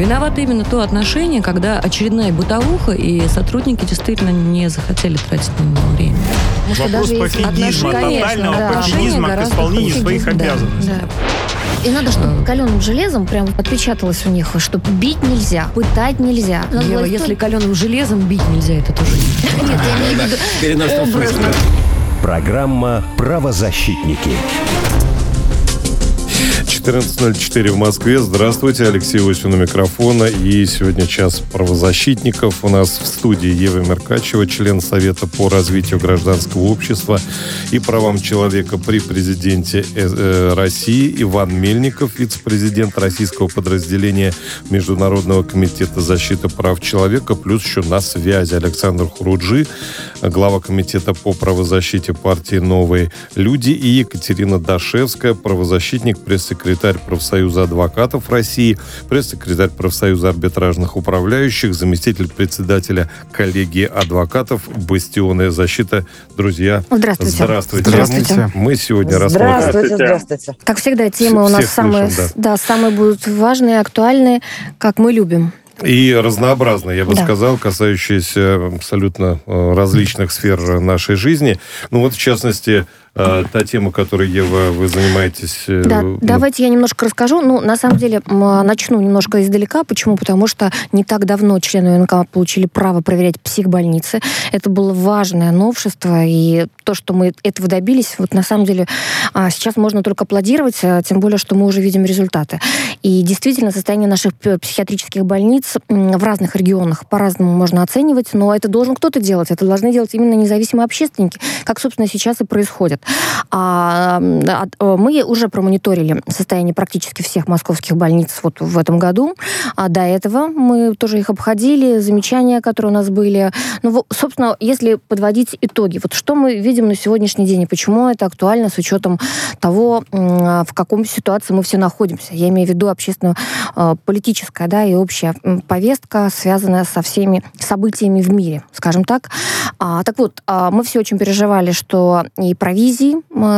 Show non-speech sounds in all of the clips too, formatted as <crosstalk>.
Виновато именно то отношение, когда очередная бытовуха, и сотрудники действительно не захотели тратить на него время. Вопрос пофигизма, тотального да, пофигизма к исполнению своих обязанностей. Да, да. И надо, чтобы каленым железом прям отпечаталось у них, что бить нельзя, пытать нельзя. Ева, если каленым железом бить нельзя, это тоже <laughs> Нет, я имею в виду образно. Программа «Правозащитники». 14.04 в Москве. Здравствуйте, Алексей Осин у микрофона. И сегодня час правозащитников. У нас в студии Ева Меркачева, член Совета по развитию гражданского общества и правам человека при президенте э, э, России Иван Мельников, вице-президент российского подразделения Международного комитета защиты прав человека, плюс еще на связи Александр Хуруджи, глава комитета по правозащите партии «Новые люди» и Екатерина Дашевская, правозащитник, пресс-секретарь секретарь профсоюза адвокатов России, пресс-секретарь профсоюза арбитражных управляющих, заместитель председателя коллегии адвокатов «Бастионная защита». Друзья, здравствуйте. Здравствуйте. здравствуйте. Мы сегодня рассмотрим... Здравствуйте, здравствуйте. Как всегда, темы у нас самые, слышим, да. Да, самые будут важные, актуальные, как мы любим. И разнообразно, я бы да. сказал, касающиеся абсолютно э, различных сфер нашей жизни. Ну вот, в частности, э, та тема, которой, Ева, вы занимаетесь. Э, да, ну... давайте я немножко расскажу. Ну, на самом деле, начну немножко издалека. Почему? Потому что не так давно члены УНК получили право проверять психбольницы. Это было важное новшество, и то, что мы этого добились, вот на самом деле а, сейчас можно только аплодировать, а, тем более, что мы уже видим результаты. И действительно, состояние наших психиатрических больниц в разных регионах по-разному можно оценивать, но это должен кто-то делать. Это должны делать именно независимые общественники, как, собственно, сейчас и происходит. А, мы уже промониторили состояние практически всех московских больниц вот в этом году. А до этого мы тоже их обходили, замечания, которые у нас были. Ну, собственно, если подводить итоги, вот что мы видим на сегодняшний день и почему это актуально с учетом того, в каком ситуации мы все находимся. Я имею в виду общественно-политическая да, и общая повестка, связанная со всеми событиями в мире, скажем так. А, так вот, а, мы все очень переживали, что и провизии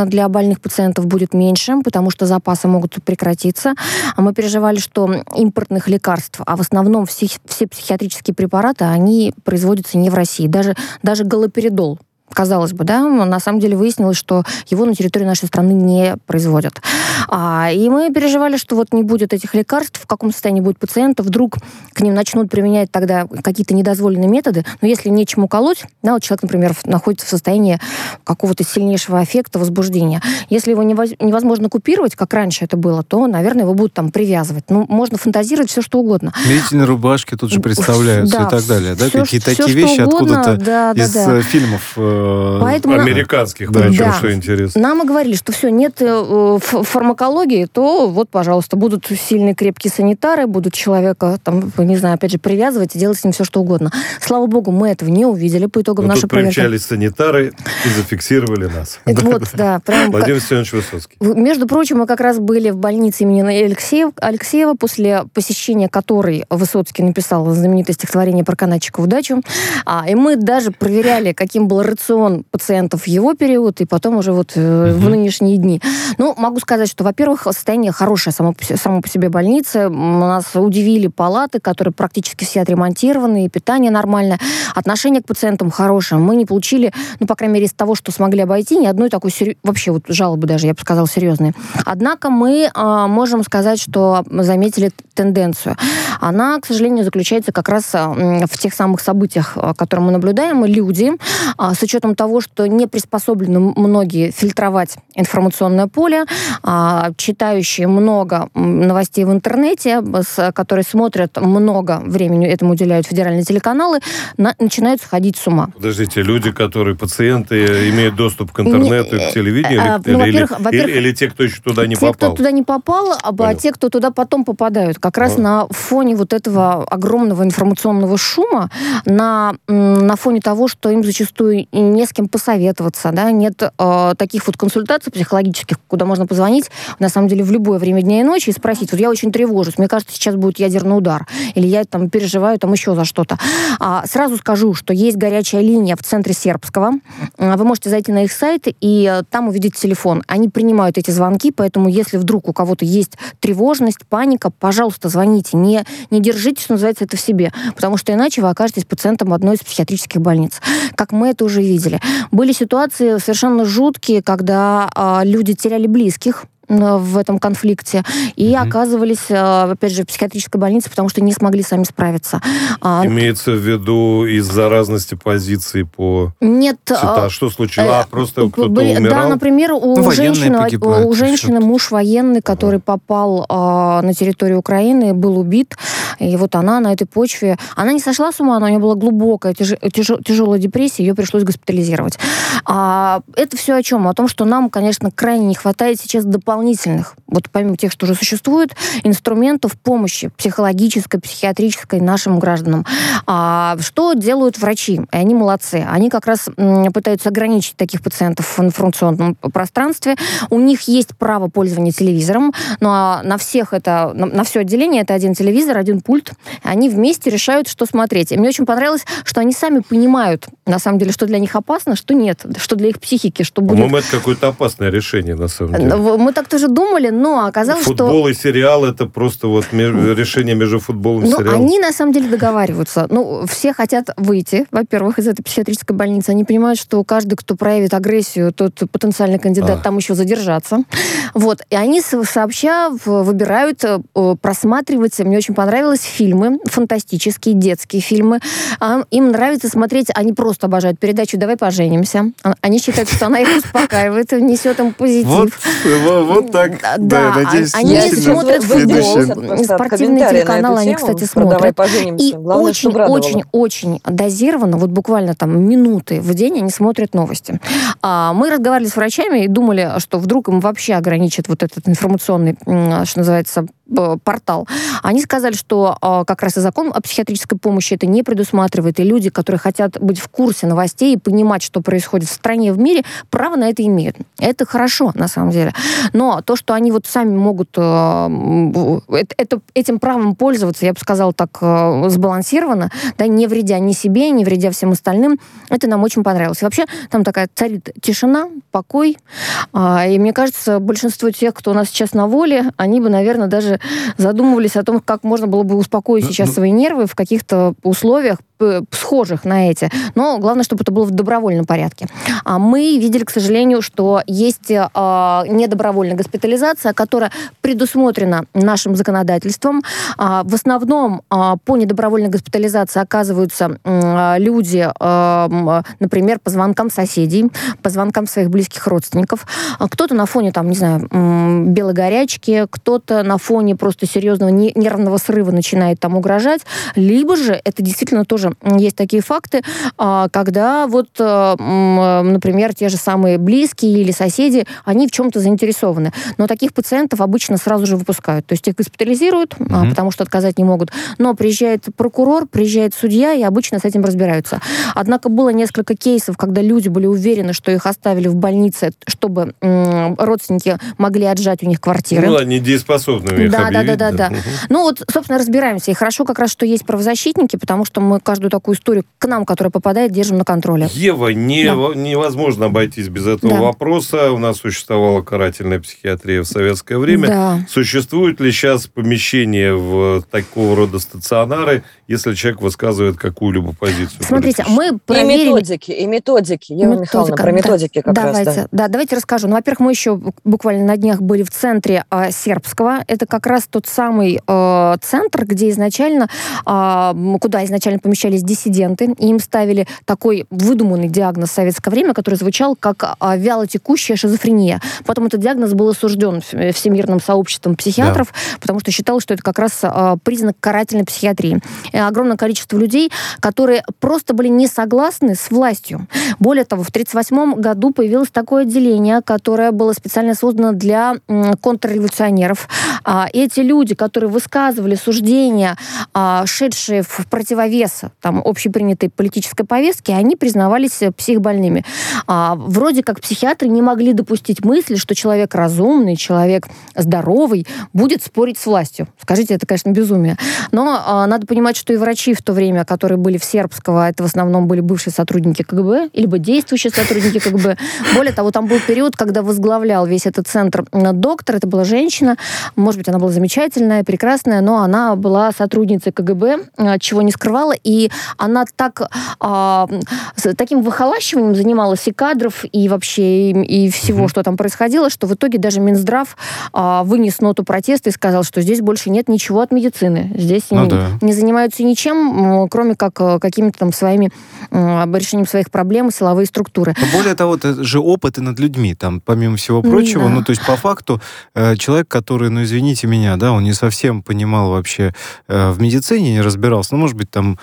для больных пациентов будет меньше, потому что запасы могут прекратиться. А мы переживали, что импортных лекарств, а в основном все, все психиатрические препараты, они производятся не в России. Даже, даже галоперидол казалось бы, да, на самом деле выяснилось, что его на территории нашей страны не производят. А, и мы переживали, что вот не будет этих лекарств, в каком состоянии будет пациент, вдруг к ним начнут применять тогда какие-то недозволенные методы, но если нечему колоть, да, вот человек, например, находится в состоянии какого-то сильнейшего аффекта, возбуждения, если его невозможно купировать, как раньше это было, то, наверное, его будут там привязывать. Ну, можно фантазировать все, что угодно. Мерительные рубашки тут же представляются да, и так далее, да? Какие-то такие вещи откуда-то да, да, из да. Э, фильмов э, Поэтому американских, да. причем, да. что интересно. Нам и говорили, что все, нет э, фармакологии, то вот, пожалуйста, будут сильные крепкие санитары, будут человека, там, не знаю, опять же, привязывать и делать с ним все, что угодно. Слава богу, мы этого не увидели по итогам Но нашей тут проверки. примчались санитары и зафиксировали нас. <laughs> Вот, да. Владимир Семенович Высоцкий. Между прочим, мы как раз были в больнице имени Алексеева, после посещения которой Высоцкий написал знаменитое стихотворение про канатчика удачу. А, и мы даже проверяли, каким был рацион рацион пациентов в его период и потом уже вот э, в нынешние дни. Ну, могу сказать, что, во-первых, состояние хорошее само, само по себе больницы. Нас удивили палаты, которые практически все отремонтированы, и питание нормальное. Отношение к пациентам хорошее. Мы не получили, ну, по крайней мере, из того, что смогли обойти, ни одной такой сери... вообще вот жалобы даже, я бы сказала, серьезные. Однако мы э, можем сказать, что заметили тенденцию. Она, к сожалению, заключается как раз в тех самых событиях, которые мы наблюдаем. Люди э, с учетом того, что не приспособлены многие фильтровать информационное поле, а, читающие много новостей в интернете, которые смотрят много времени этому уделяют федеральные телеканалы, начинают сходить с ума. Подождите, люди, которые пациенты, имеют доступ к интернету, не, к телевидению, а, или, ну, или, или, или те, кто еще туда не те, попал? Те, кто туда не попал, а, а те, кто туда потом попадают. Как раз а. на фоне вот этого огромного информационного шума, на, на фоне того, что им зачастую не с кем посоветоваться, да, нет э, таких вот консультаций психологических, куда можно позвонить, на самом деле, в любое время дня и ночи и спросить, вот я очень тревожусь, мне кажется, сейчас будет ядерный удар, или я там переживаю там еще за что-то. А, сразу скажу, что есть горячая линия в центре Сербского, вы можете зайти на их сайт и э, там увидеть телефон. Они принимают эти звонки, поэтому если вдруг у кого-то есть тревожность, паника, пожалуйста, звоните, не, не держите, что называется, это в себе, потому что иначе вы окажетесь пациентом одной из психиатрических больниц. Как мы это уже видели. Были ситуации совершенно жуткие, когда э, люди теряли близких, в этом конфликте и mm оказывались, э, опять же, в психиатрической больнице, потому что не смогли сами справиться. А, Имеется в виду из-за разности позиций по... Нет. А что случилось? Э, а, просто кто-то умирал? Да, например, у ну, женщины, у женщины муж военный, который попал а, на территорию Украины, был убит, и вот она на этой почве... Она не сошла с ума, но у нее была глубокая, тяж, тяж, тяжелая депрессия, ее пришлось госпитализировать. А, это все о чем? О том, что нам, конечно, крайне не хватает сейчас дополнительных, вот помимо тех, что уже существует, инструментов помощи психологической, психиатрической нашим гражданам. А что делают врачи? И они молодцы. Они как раз пытаются ограничить таких пациентов в информационном пространстве. У них есть право пользования телевизором, но на всех это, на, на все отделение это один телевизор, один пульт. Они вместе решают, что смотреть. И мне очень понравилось, что они сами понимают, на самом деле, что для них опасно, что нет, что для их психики, что будет... По-моему, это какое-то опасное решение, на самом деле. Мы так тоже думали, но оказалось, Футбол что... Футбол и сериал это просто вот решение между футболом и ну, сериалом. они на самом деле договариваются. Ну, все хотят выйти, во-первых, из этой психиатрической больницы. Они понимают, что каждый, кто проявит агрессию, тот потенциальный кандидат а. там еще задержаться. Вот. И они сообща выбирают э, просматривать. Мне очень понравилось фильмы, фантастические детские фильмы. А, им нравится смотреть, они просто обожают передачу «Давай поженимся». А, они считают, что она их успокаивает, несет им позитив. Вот, вот так. Да, да надеюсь, они смотрят футбол. Спортивный телеканал они, кстати, смотрят. И очень-очень-очень дозированно, вот буквально там минуты в день они смотрят новости. А, мы разговаривали с врачами и думали, что вдруг им вообще ограничат вот этот информационный, что называется, портал. Они сказали, что а, как раз и закон о психиатрической помощи это не предусматривает, и люди, которые хотят быть в курсе новостей и понимать, что происходит в стране в мире, право на это имеют. Это хорошо, на самом деле. Но то, что они вот сами могут а, это, этим правом пользоваться, я бы сказала так, а, сбалансированно, да, не вредя ни себе, не вредя всем остальным, это нам очень понравилось. И вообще там такая царит тишина, покой, и мне кажется, большинство тех, кто у нас сейчас на воле, они бы, наверное, даже задумывались о том, как можно было бы успокоить ну, сейчас ну, свои нервы в каких-то условиях, схожих на эти. Но главное, чтобы это было в добровольном порядке. А мы видели, к сожалению, что есть э, недобровольная госпитализация, которая предусмотрена нашим законодательством. А, в основном а, по недобровольной госпитализации оказываются а, люди, а, например, по звонкам соседей, по звонкам своих близких родственников. А кто-то на фоне, там, не знаю, белой горячки, кто-то на фоне просто серьезного нервного срыва начинает там угрожать, либо же это действительно тоже есть такие факты, а, когда вот, э, например, те же самые близкие или соседи, они в чем-то заинтересованы. Но таких пациентов обычно сразу же выпускают. То есть их госпитализируют, угу. потому что отказать не могут. Но приезжает прокурор, приезжает судья, и обычно с этим разбираются. Однако было несколько кейсов, когда люди были уверены, что их оставили в больнице, чтобы родственники могли отжать у них квартиры. Ну, они дееспособными да, да, да, да, да. Угу. Ну вот, собственно, разбираемся. И хорошо как раз, что есть правозащитники, потому что мы каждую такую историю к нам, которая попадает, держим на контроле. Ева, не, да. невозможно обойтись без этого да. вопроса. У нас существовала карательная психиатрия в советское время. Да. Существует ли сейчас помещение в такого рода стационары, если человек высказывает какую-либо позицию? Смотрите, мы проверили... И методики, и методики. Ева Методика, Михайловна, про методики да. как давайте, раз. Да. да, давайте расскажу. Ну, во-первых, мы еще буквально на днях были в центре э, Сербского. Это как раз тот самый э, центр, где изначально, э, куда изначально помещали обращались диссиденты, и им ставили такой выдуманный диагноз в советское время, который звучал как а, вялотекущая шизофрения. Потом этот диагноз был осужден Всемирным сообществом психиатров, да. потому что считалось, что это как раз а, признак карательной психиатрии. И огромное количество людей, которые просто были не согласны с властью. Более того, в 1938 году появилось такое отделение, которое было специально создано для контрреволюционеров. А, эти люди, которые высказывали суждения, шедшие в противовес там общепринятой политической повестки, они признавались психбольными. А, вроде как психиатры не могли допустить мысли, что человек разумный, человек здоровый будет спорить с властью. Скажите, это, конечно, безумие. Но а, надо понимать, что и врачи в то время, которые были в Сербского, это в основном были бывшие сотрудники КГБ, либо действующие сотрудники КГБ. Более того, там был период, когда возглавлял весь этот центр доктор, это была женщина, может быть, она была замечательная, прекрасная, но она была сотрудницей КГБ, а, чего не скрывала, и она так а, с таким выхолащиванием занималась и кадров, и вообще, и, и всего, mm-hmm. что там происходило, что в итоге даже Минздрав а, вынес ноту протеста и сказал, что здесь больше нет ничего от медицины. Здесь ну, не, да. не занимаются ничем, кроме как э, какими-то там своими решением своих проблем, силовые структуры. Более того, это же опыты над людьми, там, помимо всего прочего, да. ну, то есть, по факту, э, человек, который, ну, извините меня, да, он не совсем понимал вообще э, в медицине, не разбирался, ну, может быть, там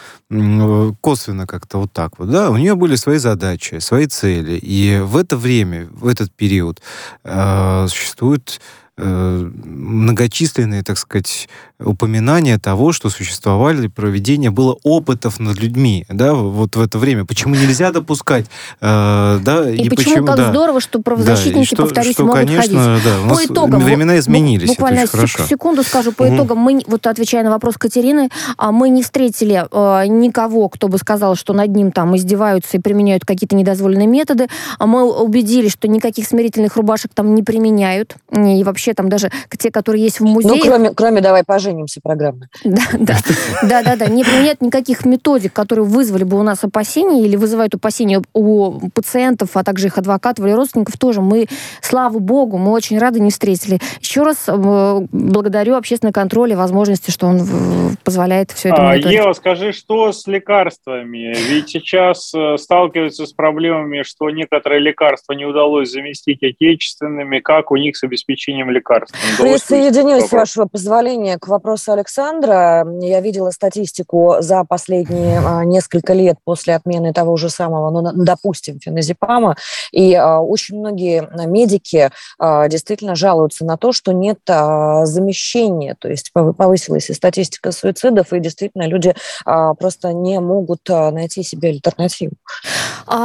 косвенно как-то вот так вот, да, у нее были свои задачи, свои цели, и в это время, в этот период э, существует э, многочисленные, так сказать, упоминание того, что существовали проведение было опытов над людьми, да, вот в это время. Почему нельзя допускать, э, да, и, и почему, почему так да, здорово, что правозащитники, да, что, повторюсь, что, могут конечно, ходить. Да, у нас по итогам, времена изменились. Буквально это хорошо. секунду скажу по угу. итогам. Мы, вот отвечая на вопрос Катерины, а, мы не встретили э, никого, кто бы сказал, что над ним там издеваются и применяют какие-то недозволенные методы. А мы убедились, что никаких смирительных рубашек там не применяют. И вообще там даже те, которые есть в музее. Ну, кроме, кроме давай пожалуйста поженимся программы. Да, <laughs> да, да, да, да. Не применять никаких методик, которые вызвали бы у нас опасения или вызывают опасения у пациентов, а также их адвокатов или родственников тоже. Мы, слава богу, мы очень рады не встретили. Еще раз э, благодарю общественный контроль и возможности, что он позволяет все это а, Ева, скажи, что с лекарствами? Ведь сейчас э, сталкиваются с проблемами, что некоторые лекарства не удалось заместить отечественными. Как у них с обеспечением лекарств? Присоединюсь, с вашего позволения, к вопросу Александра. Я видела статистику за последние а, несколько лет после отмены того же самого, ну, допустим, феназепама, и а, очень многие медики а, действительно жалуются на то, что нет замещения, то есть повысилась и статистика суицидов, и действительно люди просто не могут найти себе альтернативу.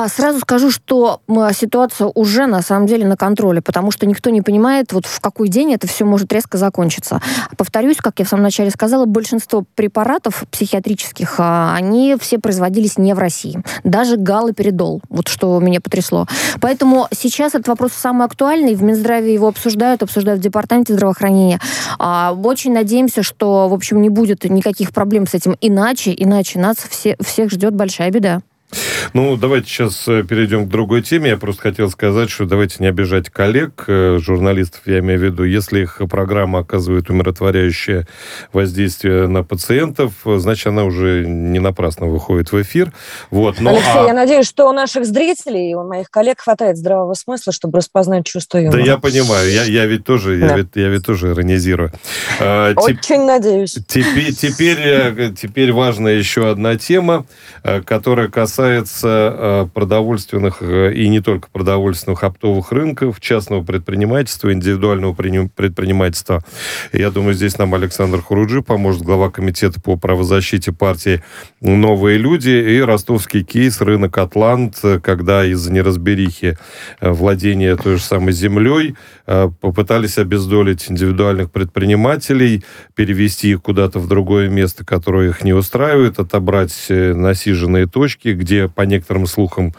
Сразу скажу, что ситуация уже на самом деле на контроле, потому что никто не понимает, вот в какой день это все может резко закончиться. Повторюсь, как я в самом начале сказала, большинство препаратов психиатрических, а, они все производились не в России. Даже галоперидол, вот что меня потрясло. Поэтому сейчас этот вопрос самый актуальный. В Минздраве его обсуждают, обсуждают в Департаменте здравоохранения. А, очень надеемся, что, в общем, не будет никаких проблем с этим. Иначе, иначе нас все, всех ждет большая беда. Ну, давайте сейчас э, перейдем к другой теме. Я просто хотел сказать, что давайте не обижать коллег, э, журналистов, я имею в виду. Если их программа оказывает умиротворяющее воздействие на пациентов, значит, она уже не напрасно выходит в эфир. Вот. Но, Алексей, а... я надеюсь, что у наших зрителей и у моих коллег хватает здравого смысла, чтобы распознать чувство юмора. Да я понимаю, я, я ведь тоже, да. я, ведь, я ведь тоже иронизирую. А, Очень теп... надеюсь. Теперь, теперь, э, теперь важная еще одна тема, которая касается касается э, продовольственных э, и не только продовольственных оптовых рынков, частного предпринимательства, индивидуального предпринимательства, я думаю, здесь нам Александр Хуруджи поможет, глава комитета по правозащите партии «Новые люди» и ростовский кейс «Рынок Атлант», когда из-за неразберихи э, владения той же самой землей попытались обездолить индивидуальных предпринимателей, перевести их куда-то в другое место, которое их не устраивает, отобрать насиженные точки, где, по некоторым слухам,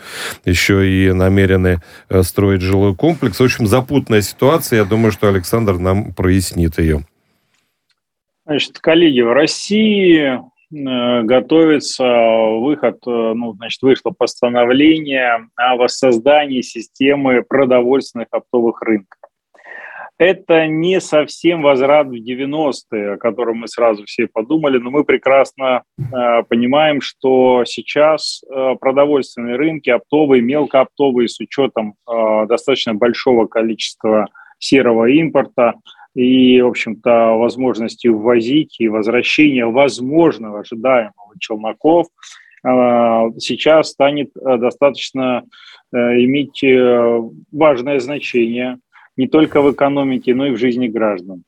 еще и намерены э, строить жилой комплекс. В общем, запутанная ситуация. Я думаю, что Александр нам прояснит ее. Значит, коллеги, в России э, готовится выход, э, ну, значит, вышло постановление о воссоздании системы продовольственных оптовых рынков это не совсем возврат в 90-е, о котором мы сразу все подумали, но мы прекрасно э, понимаем, что сейчас э, продовольственные рынки, оптовые, мелкооптовые, с учетом э, достаточно большого количества серого импорта и, в общем-то, возможности ввозить и возвращения возможного, ожидаемого челноков, э, сейчас станет э, достаточно э, иметь важное значение – не только в экономике, но и в жизни граждан.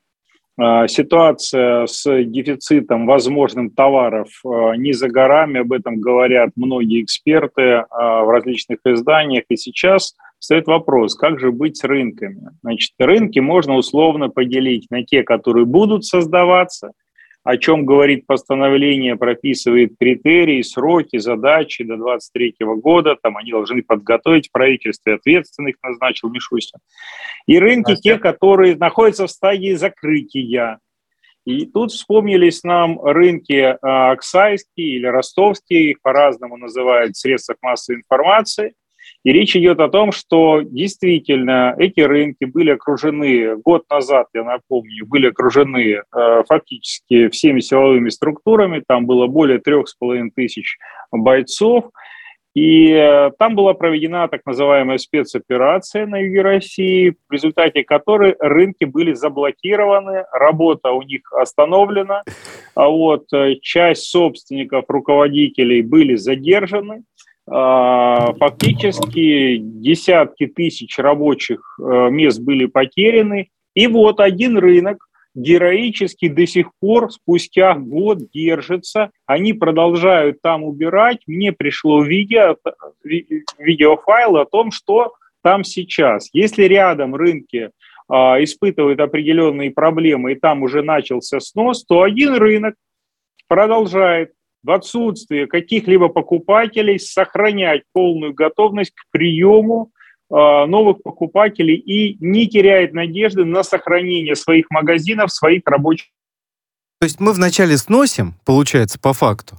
А, ситуация с дефицитом возможным товаров а, не за горами, об этом говорят многие эксперты а, в различных изданиях. И сейчас стоит вопрос, как же быть с рынками? Значит, рынки можно условно поделить на те, которые будут создаваться – о чем говорит постановление, прописывает критерии, сроки, задачи до 2023 года. Там они должны подготовить правительство, ответственных назначил Мишустин. И рынки, те, которые находятся в стадии закрытия. И тут вспомнились нам рынки а, Оксайские или Ростовские, их по-разному называют в средствах массовой информации – и речь идет о том, что действительно эти рынки были окружены год назад, я напомню, были окружены э, фактически всеми силовыми структурами, там было более трех с половиной тысяч бойцов, и э, там была проведена так называемая спецоперация на юге России, в результате которой рынки были заблокированы, работа у них остановлена, а вот э, часть собственников, руководителей были задержаны, фактически десятки тысяч рабочих э, мест были потеряны. И вот один рынок героически до сих пор, спустя год, держится. Они продолжают там убирать. Мне пришло видео, видеофайл о том, что там сейчас. Если рядом рынки а, испытывают определенные проблемы, и там уже начался снос, то один рынок продолжает в отсутствие каких-либо покупателей сохранять полную готовность к приему а, новых покупателей и не теряет надежды на сохранение своих магазинов, своих рабочих. То есть мы вначале сносим, получается, по факту,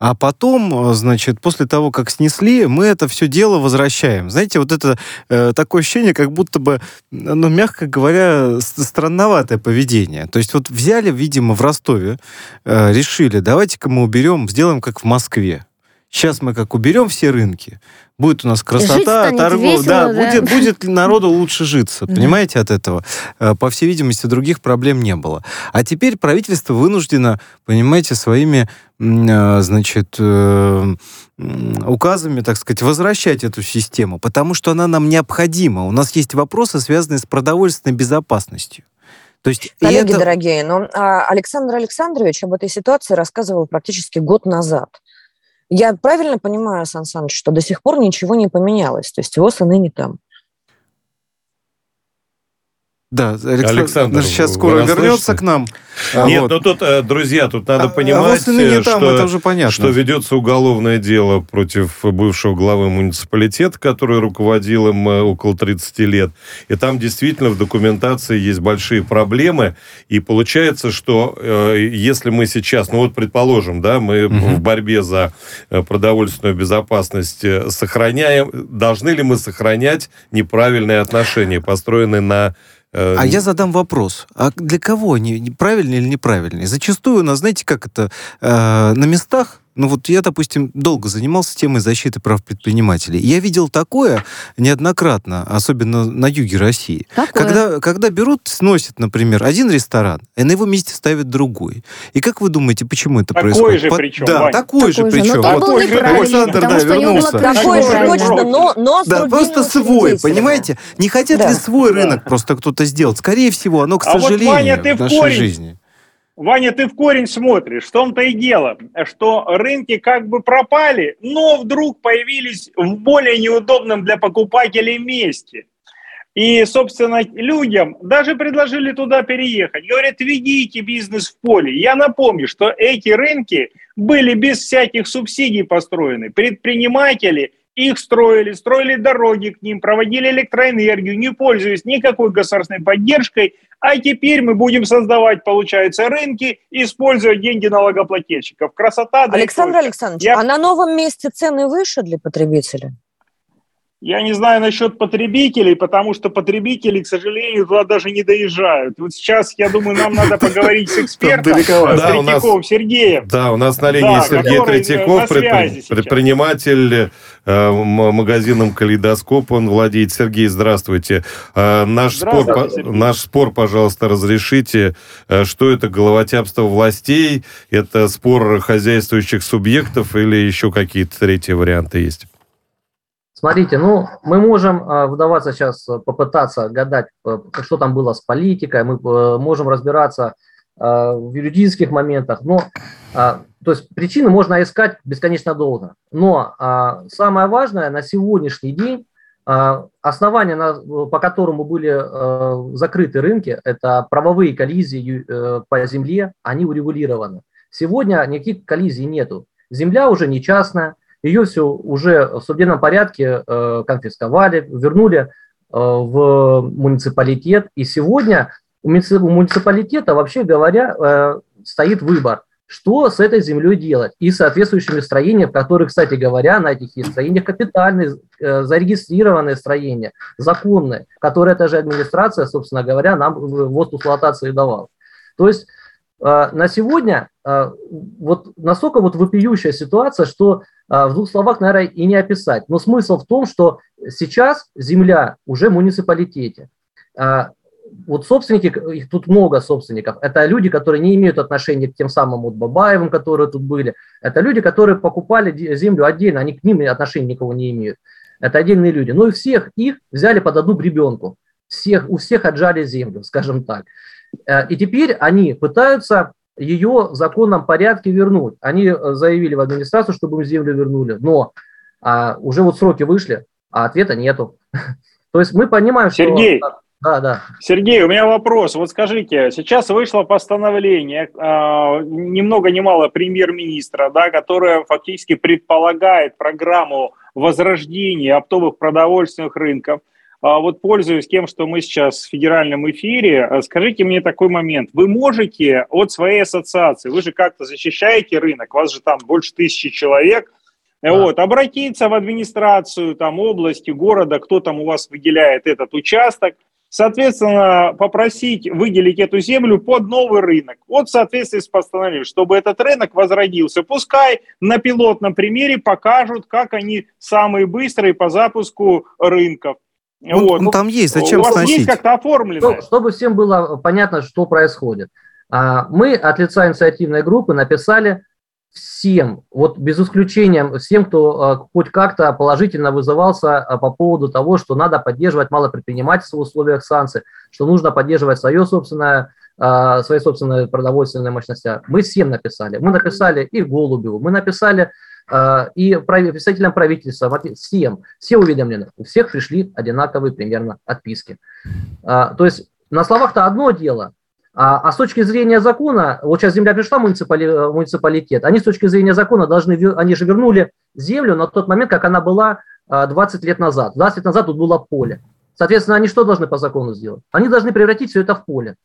а потом, э, значит, после того, как снесли, мы это все дело возвращаем. Знаете, вот это э, такое ощущение, как будто бы, ну, мягко говоря, странноватое поведение. То есть вот взяли, видимо, в Ростове, э, решили, давайте-ка мы уберем, сделаем как в Москве. Сейчас мы как уберем все рынки, будет у нас красота, торговля, да, да, будет, будет <laughs> народу лучше житься, понимаете, от этого. Э, по всей видимости, других проблем не было. А теперь правительство вынуждено, понимаете, своими, э, значит, э, указами, так сказать, возвращать эту систему, потому что она нам необходима. У нас есть вопросы, связанные с продовольственной безопасностью. То есть Коллеги это... дорогие, но а, Александр Александрович об этой ситуации рассказывал практически год назад. Я правильно понимаю, Сан Саныч, что до сих пор ничего не поменялось, то есть его сыны не там? Да, Александр, Александр сейчас скоро вернется слышите? к нам. А, Нет, вот. ну тут, э, друзья, тут надо а, а понимать, а не там, что, это уже понятно. что ведется уголовное дело против бывшего главы муниципалитета, который руководил им э, около 30 лет. И там действительно в документации есть большие проблемы. И получается, что если мы сейчас, ну вот предположим, да, мы угу. в борьбе за продовольственную безопасность сохраняем, должны ли мы сохранять неправильные отношения, построенные на а я задам вопрос. А для кого они, правильные или неправильные? Зачастую у нас, знаете, как это, э, на местах ну вот я, допустим, долго занимался темой защиты прав предпринимателей. Я видел такое неоднократно, особенно на юге России. Такое? Когда, когда берут, сносят, например, один ресторан, и на его месте ставят другой. И как вы думаете, почему это такой происходит? Же По... причем, да, Вань. такой, же причем. Ну, вот. Такой же Александр, да, вернулся. Такой же точно, но, но Да, просто свой, понимаете? Не хотят да. ли свой рынок просто кто-то сделать? Скорее всего, оно, к а сожалению, вот, Ваня, ты в нашей корень. жизни. Ваня, ты в корень смотришь. В том-то и дело, что рынки как бы пропали, но вдруг появились в более неудобном для покупателей месте. И, собственно, людям даже предложили туда переехать. Говорят, ведите бизнес в поле. Я напомню, что эти рынки были без всяких субсидий построены. Предприниматели их строили, строили дороги к ним, проводили электроэнергию, не пользуясь никакой государственной поддержкой, а теперь мы будем создавать, получается, рынки, используя деньги налогоплательщиков. Красота. Александр Александрович, Я... а на новом месте цены выше для потребителя? Я не знаю насчет потребителей, потому что потребители, к сожалению, туда даже не доезжают. Вот сейчас, я думаю, нам надо поговорить с экспертом, с Третьяковым Сергеем. Да, у нас на линии Сергей Третьяков, предпри... предприниматель э, магазином «Калейдоскоп», он владеет. Сергей, здравствуйте. Э, наш, спор, наш спор, пожалуйста, разрешите. Э, что это головотяпство властей? Это спор хозяйствующих субъектов или еще какие-то третьи варианты есть? Смотрите, ну, мы можем э, вдаваться сейчас, э, попытаться гадать, э, что там было с политикой, мы можем разбираться в юридических моментах. Но, то есть причины можно искать бесконечно долго. Но самое важное на сегодняшний день Основания, по которому были закрыты рынки, это правовые коллизии по земле, они урегулированы. Сегодня никаких коллизий нету. Земля уже не частная, ее все уже в судебном порядке э, конфисковали, вернули э, в муниципалитет. И сегодня у муниципалитета, вообще говоря, э, стоит выбор, что с этой землей делать. И соответствующими строениями, которые, кстати говоря, на этих есть строения капитальные, зарегистрированные строения, законные, которые эта же администрация, собственно говоря, нам в эксплуатации давала. То есть на сегодня вот настолько вот вопиющая ситуация, что а, в двух словах, наверное, и не описать. Но смысл в том, что сейчас земля уже в муниципалитете. А, вот собственники, их тут много собственников, это люди, которые не имеют отношения к тем самым вот Бабаевым, которые тут были. Это люди, которые покупали землю отдельно, они к ним отношения никого не имеют. Это отдельные люди. Ну и всех их взяли под одну гребенку. Всех, у всех отжали землю, скажем так. Э, и теперь они пытаются ее в законном порядке вернуть. Они э, заявили в администрацию, чтобы им землю вернули, но а, уже вот сроки вышли, а ответа нету. <laughs> То есть мы понимаем, что... Сергей, да, да. Сергей, у меня вопрос. Вот скажите, сейчас вышло постановление, э, ни много ни мало премьер-министра, да, которое фактически предполагает программу возрождения оптовых продовольственных рынков. А вот пользуясь тем, что мы сейчас в федеральном эфире, э, скажите мне такой момент. Вы можете от своей ассоциации, вы же как-то защищаете рынок, вас же там больше тысячи человек, да. вот, обратиться в администрацию там, области, города, кто там у вас выделяет этот участок, соответственно, попросить выделить эту землю под новый рынок. Вот в соответствии с постановлением, чтобы этот рынок возродился. Пускай на пилотном примере покажут, как они самые быстрые по запуску рынков. Он, вот. он там есть, зачем У вас сносить? есть как-то оформлено? Чтобы, чтобы всем было понятно, что происходит. А, мы от лица инициативной группы написали всем, вот без исключения всем, кто а, хоть как-то положительно вызывался а, по поводу того, что надо поддерживать малопредпринимательство в условиях санкций, что нужно поддерживать свое собственное свои собственные продовольственные мощности. Мы всем написали. Мы написали и Голубеву, мы написали и представителям правительства, всем, все уведомлены, у всех пришли одинаковые примерно отписки. А, то есть на словах-то одно дело, а, а с точки зрения закона, вот сейчас земля пришла в муниципалитет, они с точки зрения закона должны, они же вернули землю на тот момент, как она была 20 лет назад. 20 лет назад тут было поле. Соответственно, они что должны по закону сделать? Они должны превратить все это в поле.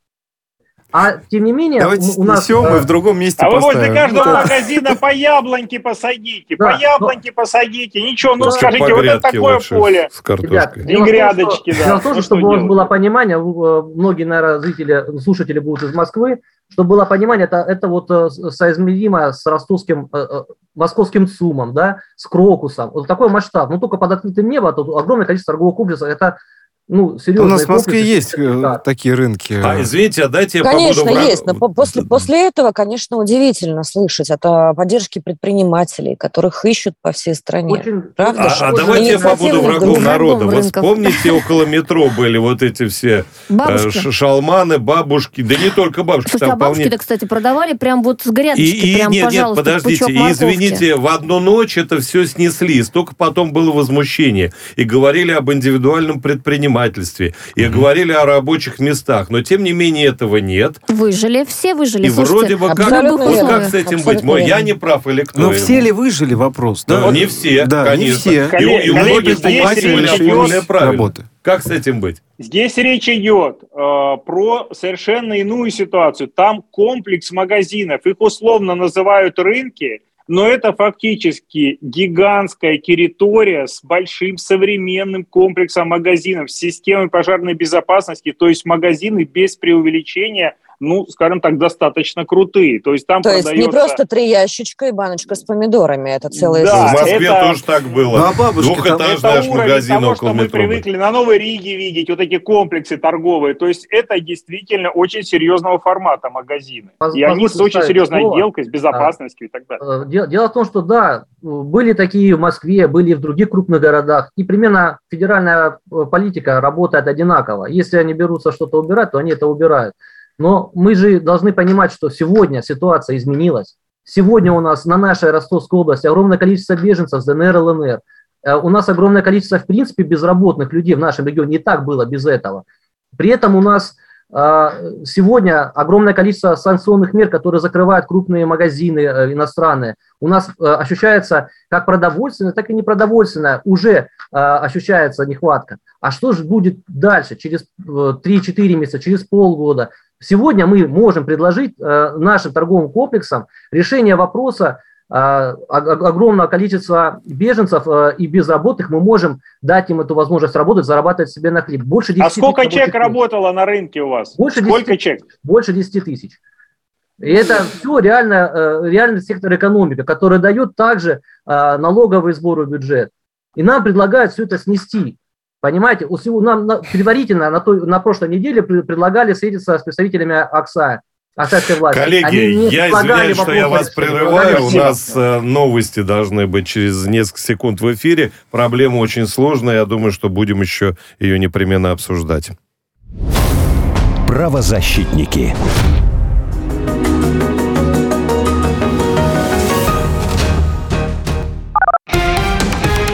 А тем не менее, Давайте у нас... мы в другом месте А поставим. вы возле каждого да. магазина по яблоньке посадите, да, по яблоньке но... посадите. Ничего, ну скажите, вот это такое поле. С картошкой. Ребят, и грядочки, да. Дело в том, ну, чтобы у вас было понимание, э, многие, наверное, зрители, слушатели будут из Москвы, чтобы было понимание, это, это вот э, соизмеримо с ростовским, э, московским ЦУМом, да, с Крокусом. Вот такой масштаб. Ну, только под открытым небом, тут огромное количество торговых комплексов. Это ну, серьезно. У нас в Москве есть э, да. такие рынки. А, извините, а дайте я Конечно, побуду... есть, но после, после этого, конечно, удивительно слышать о поддержке предпринимателей, которых ищут по всей стране. Очень... Правда а, же? А давайте я побуду врагом народа. Вот вспомните, около метро были вот эти все э, бабушки. шалманы, бабушки, да не только бабушки. Слушайте, там а бабушки-то, кстати, продавали прям вот с грядочки, и, и, прям, нет, пожалуйста, нет, подождите, и, извините, в одну ночь это все снесли, столько потом было возмущение, и говорили об индивидуальном предпринимательстве предпринимательстве и mm говорили о рабочих местах, но тем не менее этого нет. Выжили, все выжили. И Слушайте, вроде бы как, вот как с этим быть? Мой, я не прав или кто? Но все ли выжили вопрос? Да, да? не все, да, конечно. Не все. И, и у многих покупателей определенное правило. Как с этим быть? Здесь речь идет э, про совершенно иную ситуацию. Там комплекс магазинов, их условно называют рынки, но это фактически гигантская территория с большим современным комплексом магазинов, системой пожарной безопасности, то есть магазины без преувеличения ну, скажем так, достаточно крутые. То есть там То продается... есть не просто три ящичка и баночка с помидорами, это целая Да, в Москве это... тоже так было. Ну, а бабушки, Двухэтажный аж магазин того, около что метро. мы привыкли на Новой Риге видеть, вот эти комплексы торговые. То есть это действительно очень серьезного формата магазины. Поз- и они с очень серьезной слово. отделкой, с безопасностью да. и так далее. Э, дело, дело в том, что да, были такие в Москве, были в других крупных городах, и примерно федеральная э, политика работает одинаково. Если они берутся что-то убирать, то они это убирают. Но мы же должны понимать, что сегодня ситуация изменилась. Сегодня у нас на нашей Ростовской области огромное количество беженцев с ДНР, ЛНР. Э, у нас огромное количество, в принципе, безработных людей в нашем регионе. Не так было без этого. При этом у нас а, сегодня огромное количество санкционных мер, которые закрывают крупные магазины э, иностранные. У нас э, ощущается как продовольственная, так и непродовольственная уже ощущается нехватка. А что же будет дальше, через 3-4 месяца, через полгода? Сегодня мы можем предложить нашим торговым комплексам решение вопроса а, огромного количества беженцев э, и безработных, мы можем дать им эту возможность работать, зарабатывать себе на хлеб. Больше 10 а сколько человек работало на рынке у вас? Больше сколько 10, человек? Больше 10 тысяч. И это все реально, э, реальный сектор экономики, который дает также э, налоговый сбор в бюджет. И нам предлагают все это снести. Понимаете, нам предварительно на, той, на прошлой неделе предлагали встретиться с представителями АКСА оставьте власть. Коллеги, я извиняюсь, что я вас прерываю. У нас э, новости должны быть через несколько секунд в эфире. Проблема очень сложная. Я думаю, что будем еще ее непременно обсуждать. Правозащитники.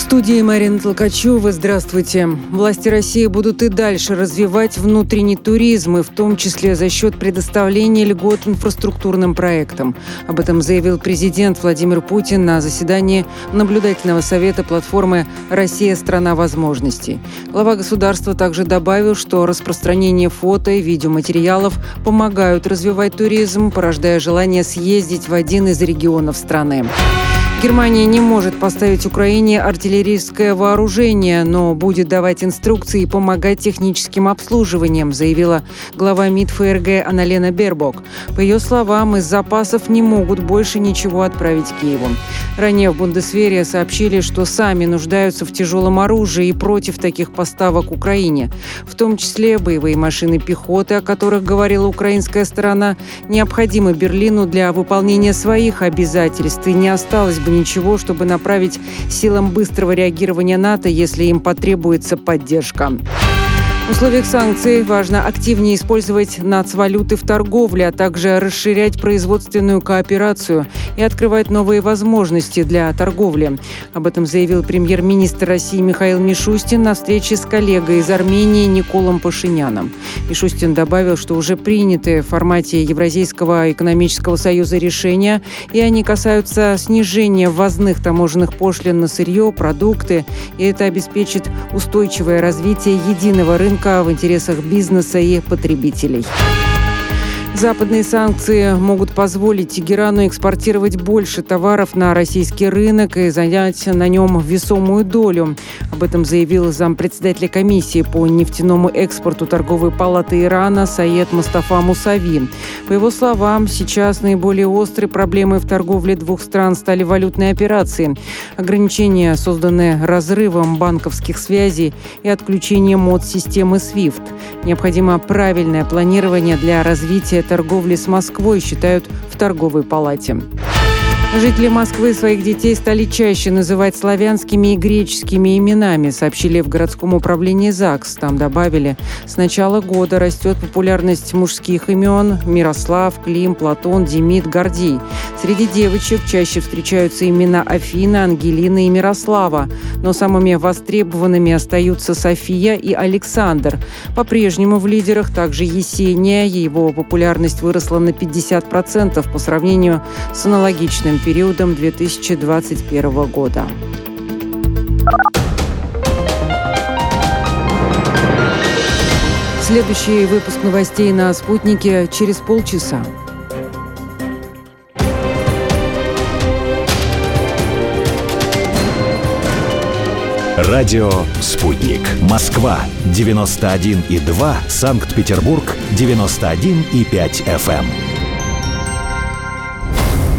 студии Марина Толкачева. Здравствуйте. Власти России будут и дальше развивать внутренний туризм, и в том числе за счет предоставления льгот инфраструктурным проектам. Об этом заявил президент Владимир Путин на заседании наблюдательного совета платформы «Россия – страна возможностей». Глава государства также добавил, что распространение фото и видеоматериалов помогают развивать туризм, порождая желание съездить в один из регионов страны. Германия не может поставить Украине артиллерийское вооружение, но будет давать инструкции и помогать техническим обслуживанием, заявила глава МИД ФРГ Аналена Бербок. По ее словам, из запасов не могут больше ничего отправить Киеву. Ранее в Бундесвере сообщили, что сами нуждаются в тяжелом оружии и против таких поставок Украине. В том числе боевые машины пехоты, о которых говорила украинская сторона, необходимы Берлину для выполнения своих обязательств и не осталось бы бы ничего, чтобы направить силам быстрого реагирования НАТО, если им потребуется поддержка. В условиях санкций важно активнее использовать нацвалюты в торговле, а также расширять производственную кооперацию и открывать новые возможности для торговли. Об этом заявил премьер-министр России Михаил Мишустин на встрече с коллегой из Армении Николом Пашиняном. Мишустин добавил, что уже приняты в формате Евразийского экономического союза решения, и они касаются снижения ввозных таможенных пошлин на сырье, продукты, и это обеспечит устойчивое развитие единого рынка рынка в интересах бизнеса и потребителей. Западные санкции могут позволить Тегерану экспортировать больше товаров на российский рынок и занять на нем весомую долю. Об этом заявил зампредседателя комиссии по нефтяному экспорту торговой палаты Ирана Саед Мустафа Мусави. По его словам, сейчас наиболее острой проблемой в торговле двух стран стали валютные операции. Ограничения созданы разрывом банковских связей и отключением от системы SWIFT. Необходимо правильное планирование для развития торговли с Москвой, считают в торговой палате. Жители Москвы своих детей стали чаще называть славянскими и греческими именами, сообщили в городском управлении ЗАГС. Там добавили, с начала года растет популярность мужских имен Мирослав, Клим, Платон, Демид, Гордей. Среди девочек чаще встречаются имена Афина, Ангелина и Мирослава, но самыми востребованными остаются София и Александр. По-прежнему в лидерах также Есения, его популярность выросла на 50% по сравнению с аналогичным периодом 2021 года. Следующий выпуск новостей на «Спутнике» через полчаса. Радио «Спутник». Москва, 91,2. Санкт-Петербург, 91,5 FM.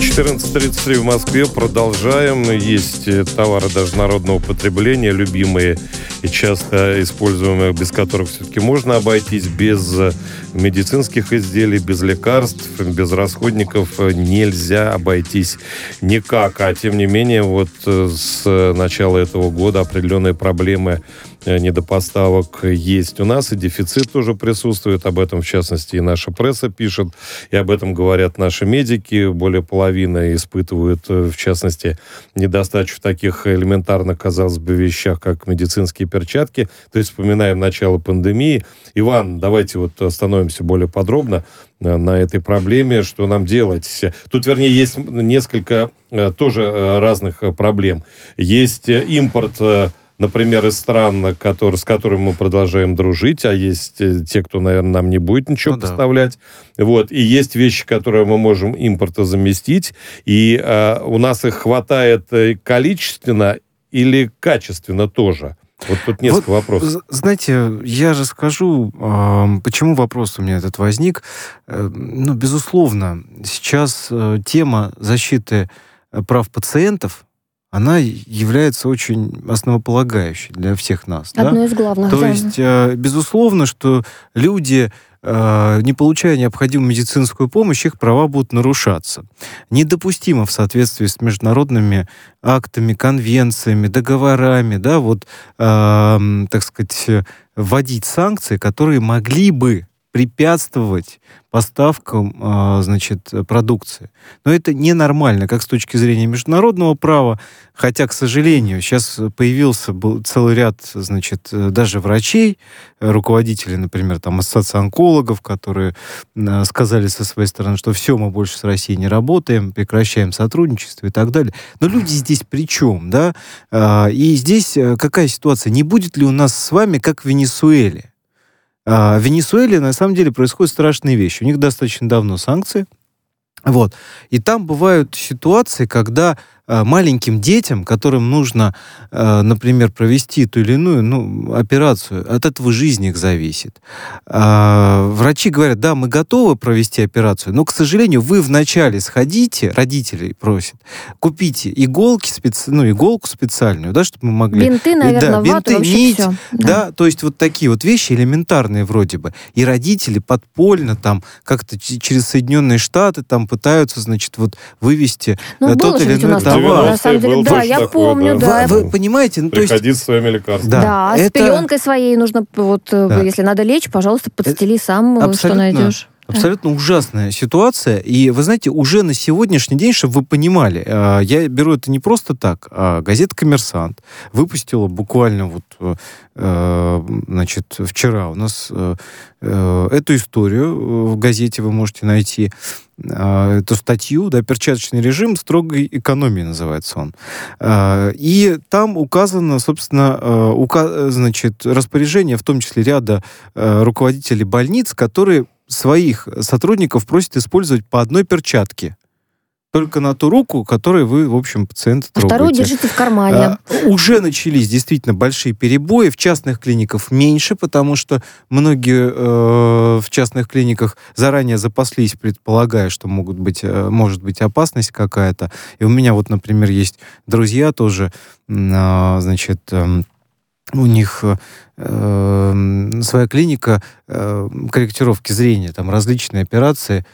14.33 в Москве. Продолжаем. Есть э, товары даже народного потребления, любимые и часто используемые, без которых все-таки можно обойтись, без э, медицинских изделий, без лекарств, без расходников э, нельзя обойтись никак. А тем не менее, вот с начала этого года определенные проблемы недопоставок есть у нас, и дефицит тоже присутствует. Об этом, в частности, и наша пресса пишет, и об этом говорят наши медики. Более половины испытывают, э, в частности, недостачу в таких элементарно, казалось бы, вещах, как медицинские перчатки. То есть вспоминаем начало пандемии. Иван, давайте вот остановимся более подробно э, на этой проблеме, что нам делать. Тут, вернее, есть несколько тоже разных проблем. Есть импорт например, из стран, которые, с которыми мы продолжаем дружить, а есть э, те, кто, наверное, нам не будет ничего ну, поставлять. Да. Вот. И есть вещи, которые мы можем импорта заместить, и э, у нас их хватает э, количественно или качественно тоже. Вот тут несколько вот, вопросов. Знаете, я же скажу, почему вопрос у меня этот возник. Э, ну, безусловно, сейчас тема защиты прав пациентов она является очень основополагающей для всех нас. Одно да? из главных. То да. есть, э, безусловно, что люди, э, не получая необходимую медицинскую помощь, их права будут нарушаться. Недопустимо в соответствии с международными актами, конвенциями, договорами, да, вот, э, так сказать, вводить санкции, которые могли бы препятствовать поставкам, а, значит, продукции. Но это ненормально, как с точки зрения международного права, хотя, к сожалению, сейчас появился был целый ряд, значит, даже врачей, руководителей, например, там, ассоциации онкологов, которые а, сказали со своей стороны, что все, мы больше с Россией не работаем, прекращаем сотрудничество и так далее. Но люди здесь при чем, да? А, и здесь э, какая ситуация? Не будет ли у нас с вами, как в Венесуэле? А, в Венесуэле на самом деле происходят страшные вещи. У них достаточно давно санкции. Вот. И там бывают ситуации, когда маленьким детям, которым нужно, э, например, провести ту или иную ну, операцию, от этого жизнь их зависит. А, врачи говорят, да, мы готовы провести операцию, но, к сожалению, вы вначале сходите, родители просят, купите иголки, специ... ну, иголку специальную, да, чтобы мы могли... Бинты, наверное, да, бинты, вату, нить, все. Да. да, то есть вот такие вот вещи элементарные вроде бы. И родители подпольно там как-то через Соединенные Штаты там пытаются, значит, вот вывести ну, тот или иной товар. На самом деле, да, я такое, помню, да. Вы, вы понимаете, ну, то есть... Приходи с своими лекарствами. Да, да это... с пеленкой своей нужно, вот, э, да. если надо лечь, пожалуйста, подстели сам, Абсолютно. что найдешь. Абсолютно ужасная ситуация. И вы знаете, уже на сегодняшний день, чтобы вы понимали, э, я беру это не просто так. А газета «Коммерсант» выпустила буквально вот, э, значит, вчера у нас эту историю в газете вы можете найти эту статью, да, перчаточный режим строгой экономии называется он. И там указано, собственно, ука значит, распоряжение, в том числе ряда руководителей больниц, которые своих сотрудников просят использовать по одной перчатке только на ту руку, которой вы, в общем, пациента а трогаете. Вторую держите в кармане. А, уже начались действительно большие перебои. В частных клиниках меньше, потому что многие э, в частных клиниках заранее запаслись, предполагая, что могут быть, э, может быть опасность какая-то. И у меня вот, например, есть друзья тоже, э, значит... Э, у них э, своя клиника э, корректировки зрения, там различные операции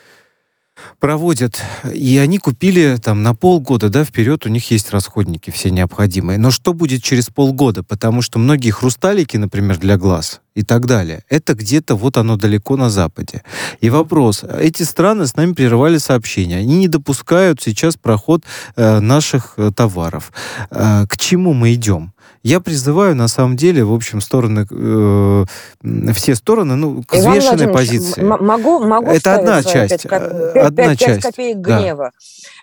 проводят. И они купили там на полгода, да, вперед у них есть расходники все необходимые. Но что будет через полгода? Потому что многие хрусталики, например, для глаз и так далее, это где-то вот оно далеко на Западе. И вопрос. Эти страны с нами прерывали сообщения. Они не допускают сейчас проход э, наших э, товаров. Э, к чему мы идем? Я призываю, на самом деле, в общем, стороны, э, все стороны, ну, к Иван взвешенной позиции. Могу, могу Это одна часть. 5, э, одна 5, 5 часть. копеек гнева.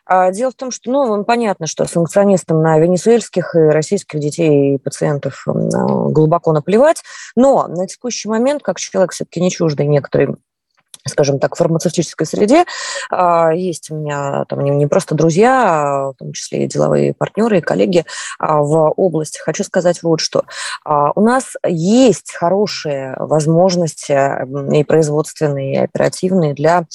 Да. Дело в том, что, ну, понятно, что санкционистам на венесуэльских и российских детей и пациентов глубоко наплевать, но на текущий момент, как человек все-таки не чуждый некоторым скажем так, фармацевтической среде. А, есть у меня там не просто друзья, а в том числе и деловые партнеры, и коллеги а, в области. Хочу сказать вот что. У нас есть хорошие возможности и производственные, и оперативные для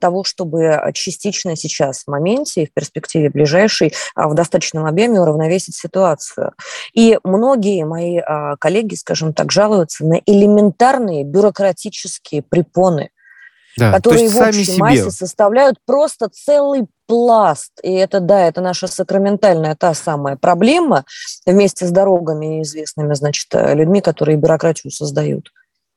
того, чтобы частично сейчас в моменте и в перспективе ближайшей в достаточном объеме уравновесить ситуацию. И многие мои коллеги, скажем так, жалуются на элементарные бюрократические препоны да, которые в общей себе. массе составляют просто целый пласт. И это, да, это наша сакраментальная та самая проблема вместе с дорогами и известными, значит, э, людьми, которые бюрократию создают.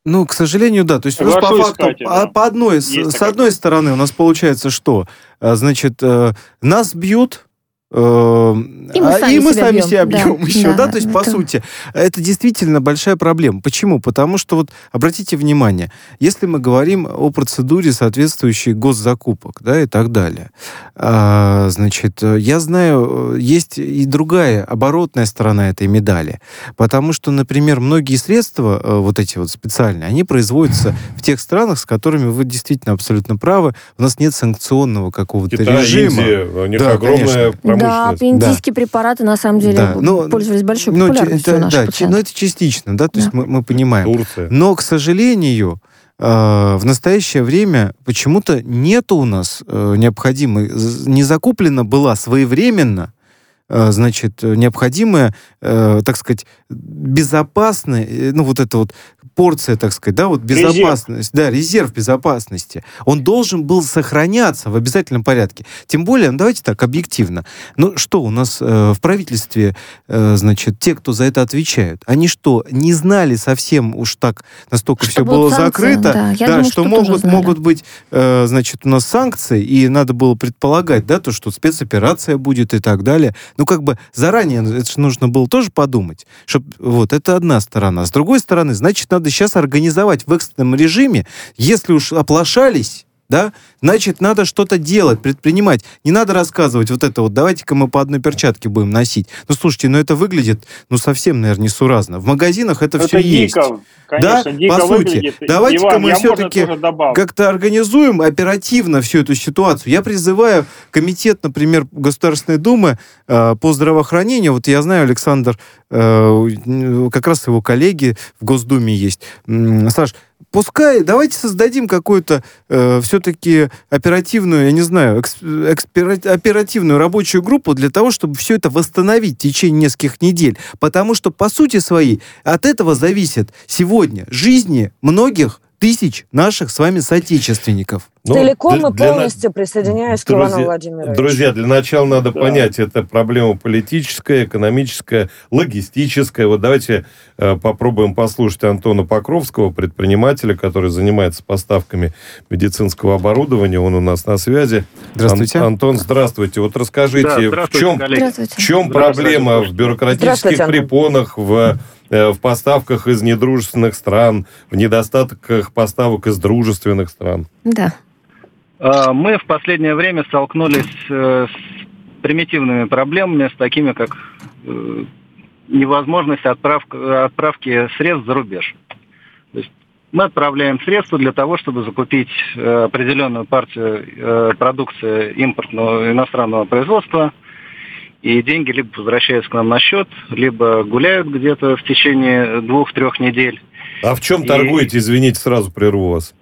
Ну, к сожалению, да. То есть по факту, кстати, да. по одной, с, с одной стороны, у нас получается, что, э, значит, э, нас бьют, и мы а, сами, и мы себя, сами бьем. себя бьем да, еще, да, да, то есть, это... по сути, это действительно большая проблема. Почему? Потому что, вот, обратите внимание, если мы говорим о процедуре, соответствующей госзакупок, да, и так далее, а, значит, я знаю, есть и другая, оборотная сторона этой медали, потому что, например, многие средства, э, вот эти вот специальные, они производятся <laughs> в тех странах, с которыми вы действительно абсолютно правы, у нас нет санкционного какого-то Китай, режима. Индия, у них да, огромная промышленность да, пензийские да. препараты на самом деле да. ну, пользовались большой ну, популярностью это, да, Но это частично, да, то да. есть мы, мы понимаем. Турция. Но, к сожалению, э, в настоящее время почему-то нет у нас э, необходимой, не закуплена была своевременно Э, значит, необходимая, так сказать, безопасная, ну, вот эта вот порция, так сказать, да, вот безопасность, резерв. да, резерв безопасности, он должен был сохраняться в обязательном порядке. Тем более, ну, давайте так, объективно. Ну, что у нас э, в правительстве, э, значит, те, кто за это отвечают, они что, не знали совсем уж так, настолько что все было санкции, закрыто, да, да думаю, что, что могут, могут быть, э, значит, у нас санкции, и надо было предполагать, да, то, что спецоперация будет и так далее. Ну, как бы заранее это же нужно было тоже подумать, чтобы вот это одна сторона. С другой стороны, значит, надо сейчас организовать в экстренном режиме, если уж оплошались, да, значит, надо что-то делать, предпринимать. Не надо рассказывать вот это вот, давайте-ка мы по одной перчатке будем носить. Ну, слушайте, ну это выглядит, ну, совсем, наверное, несуразно. В магазинах это, это все дико, есть. Конечно, да, дико по сути. Давайте-ка мы все-таки как-то организуем оперативно всю эту ситуацию. Я призываю комитет, например, Государственной Думы э, по здравоохранению, вот я знаю, Александр, как раз его коллеги в Госдуме есть. Саш, пускай, давайте создадим какую-то э, все-таки оперативную, я не знаю, экспер, оперативную рабочую группу для того, чтобы все это восстановить в течение нескольких недель. Потому что, по сути своей, от этого зависит сегодня жизни многих тысяч наших с вами соотечественников. Ну, Целиком для, и полностью для... присоединяюсь друзья, к Ивану Владимировичу. Друзья, для начала надо да. понять, это проблема политическая, экономическая, логистическая. Вот давайте э, попробуем послушать Антона Покровского, предпринимателя, который занимается поставками медицинского оборудования. Он у нас на связи. Здравствуйте. Ан- Антон, здравствуйте. Вот расскажите, да, в чем, в чем проблема в бюрократических препонах, в Э, в поставках из недружественных стран, в недостатках поставок из дружественных стран? Да. А, мы в последнее время столкнулись э, с примитивными проблемами, с такими как э, невозможность отправки, отправки средств за рубеж. То есть мы отправляем средства для того, чтобы закупить определенную партию продукции импортного иностранного производства – и деньги либо возвращаются к нам на счет, либо гуляют где-то в течение двух-трех недель. А в чем и... торгуете, извините, сразу прерву вас?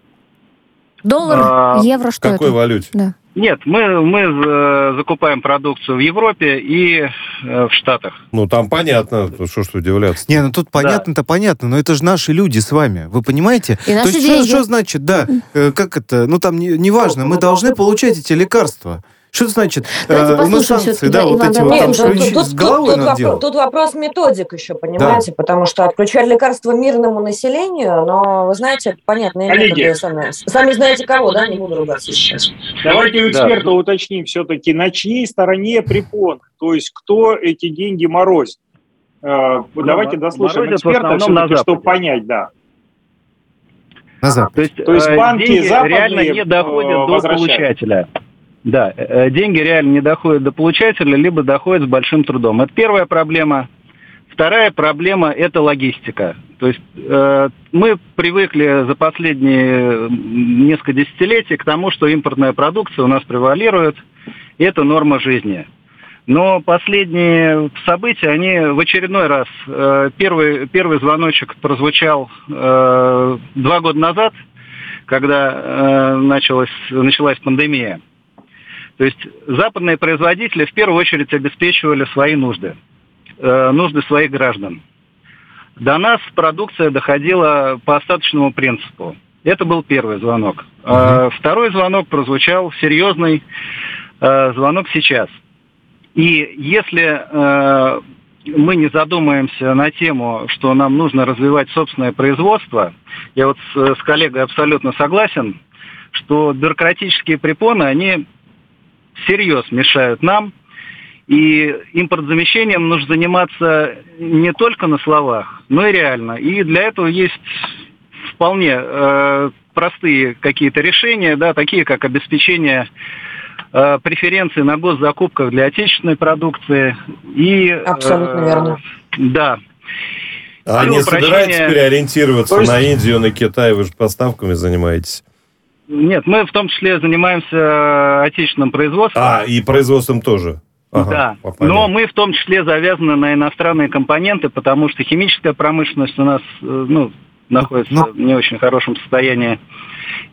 Доллар, а, евро, что какой это? валюте? Да. Нет, мы, мы закупаем продукцию в Европе и э, в Штатах. Ну, там понятно, что ж удивляться. Не, ну тут понятно-то да. понятно, но это же наши люди с вами, вы понимаете? И наши То есть деньги. Что, что значит, да, э, как это, ну там неважно, не, не мы должны получать эти лекарства. Что это значит? Давайте э, у нас санкции, да, вот эти вот там, тут, тут, тут, тут, вопрос, тут вопрос методик еще, понимаете, да. потому что отключать лекарства мирному населению, но, вы знаете, понятные Коллеги, методы сами. Сами знаете кого, да, не буду ругаться сейчас. Давайте у эксперта да. уточним все-таки, на чьей стороне препон, то есть кто эти деньги морозит. Э, ну, давайте дослушаем эксперта, чтобы понять, да. На Запад. То есть, то есть э, банки деньги реально не доходят до получателя. Да, э, деньги реально не доходят до получателя, либо доходят с большим трудом. Это первая проблема. Вторая проблема – это логистика. То есть э, мы привыкли за последние несколько десятилетий к тому, что импортная продукция у нас превалирует, и это норма жизни. Но последние события, они в очередной раз, э, первый, первый звоночек прозвучал э, два года назад, когда э, началась, началась пандемия. То есть западные производители в первую очередь обеспечивали свои нужды, э, нужды своих граждан. До нас продукция доходила по остаточному принципу. Это был первый звонок. Угу. Второй звонок прозвучал серьезный э, звонок сейчас. И если э, мы не задумаемся на тему, что нам нужно развивать собственное производство, я вот с, с коллегой абсолютно согласен, что бюрократические препоны, они всерьез мешают нам, и импортзамещением нужно заниматься не только на словах, но и реально. И для этого есть вполне э, простые какие-то решения, да, такие как обеспечение э, преференций на госзакупках для отечественной продукции. И, Абсолютно э, верно. Да. А не собираетесь переориентироваться есть... на Индию, на Китай? Вы же поставками занимаетесь. Нет, мы в том числе занимаемся отечественным производством. А, и производством тоже. Ага, да, но мы в том числе завязаны на иностранные компоненты, потому что химическая промышленность у нас э, ну, находится но... Ну. в не очень хорошем состоянии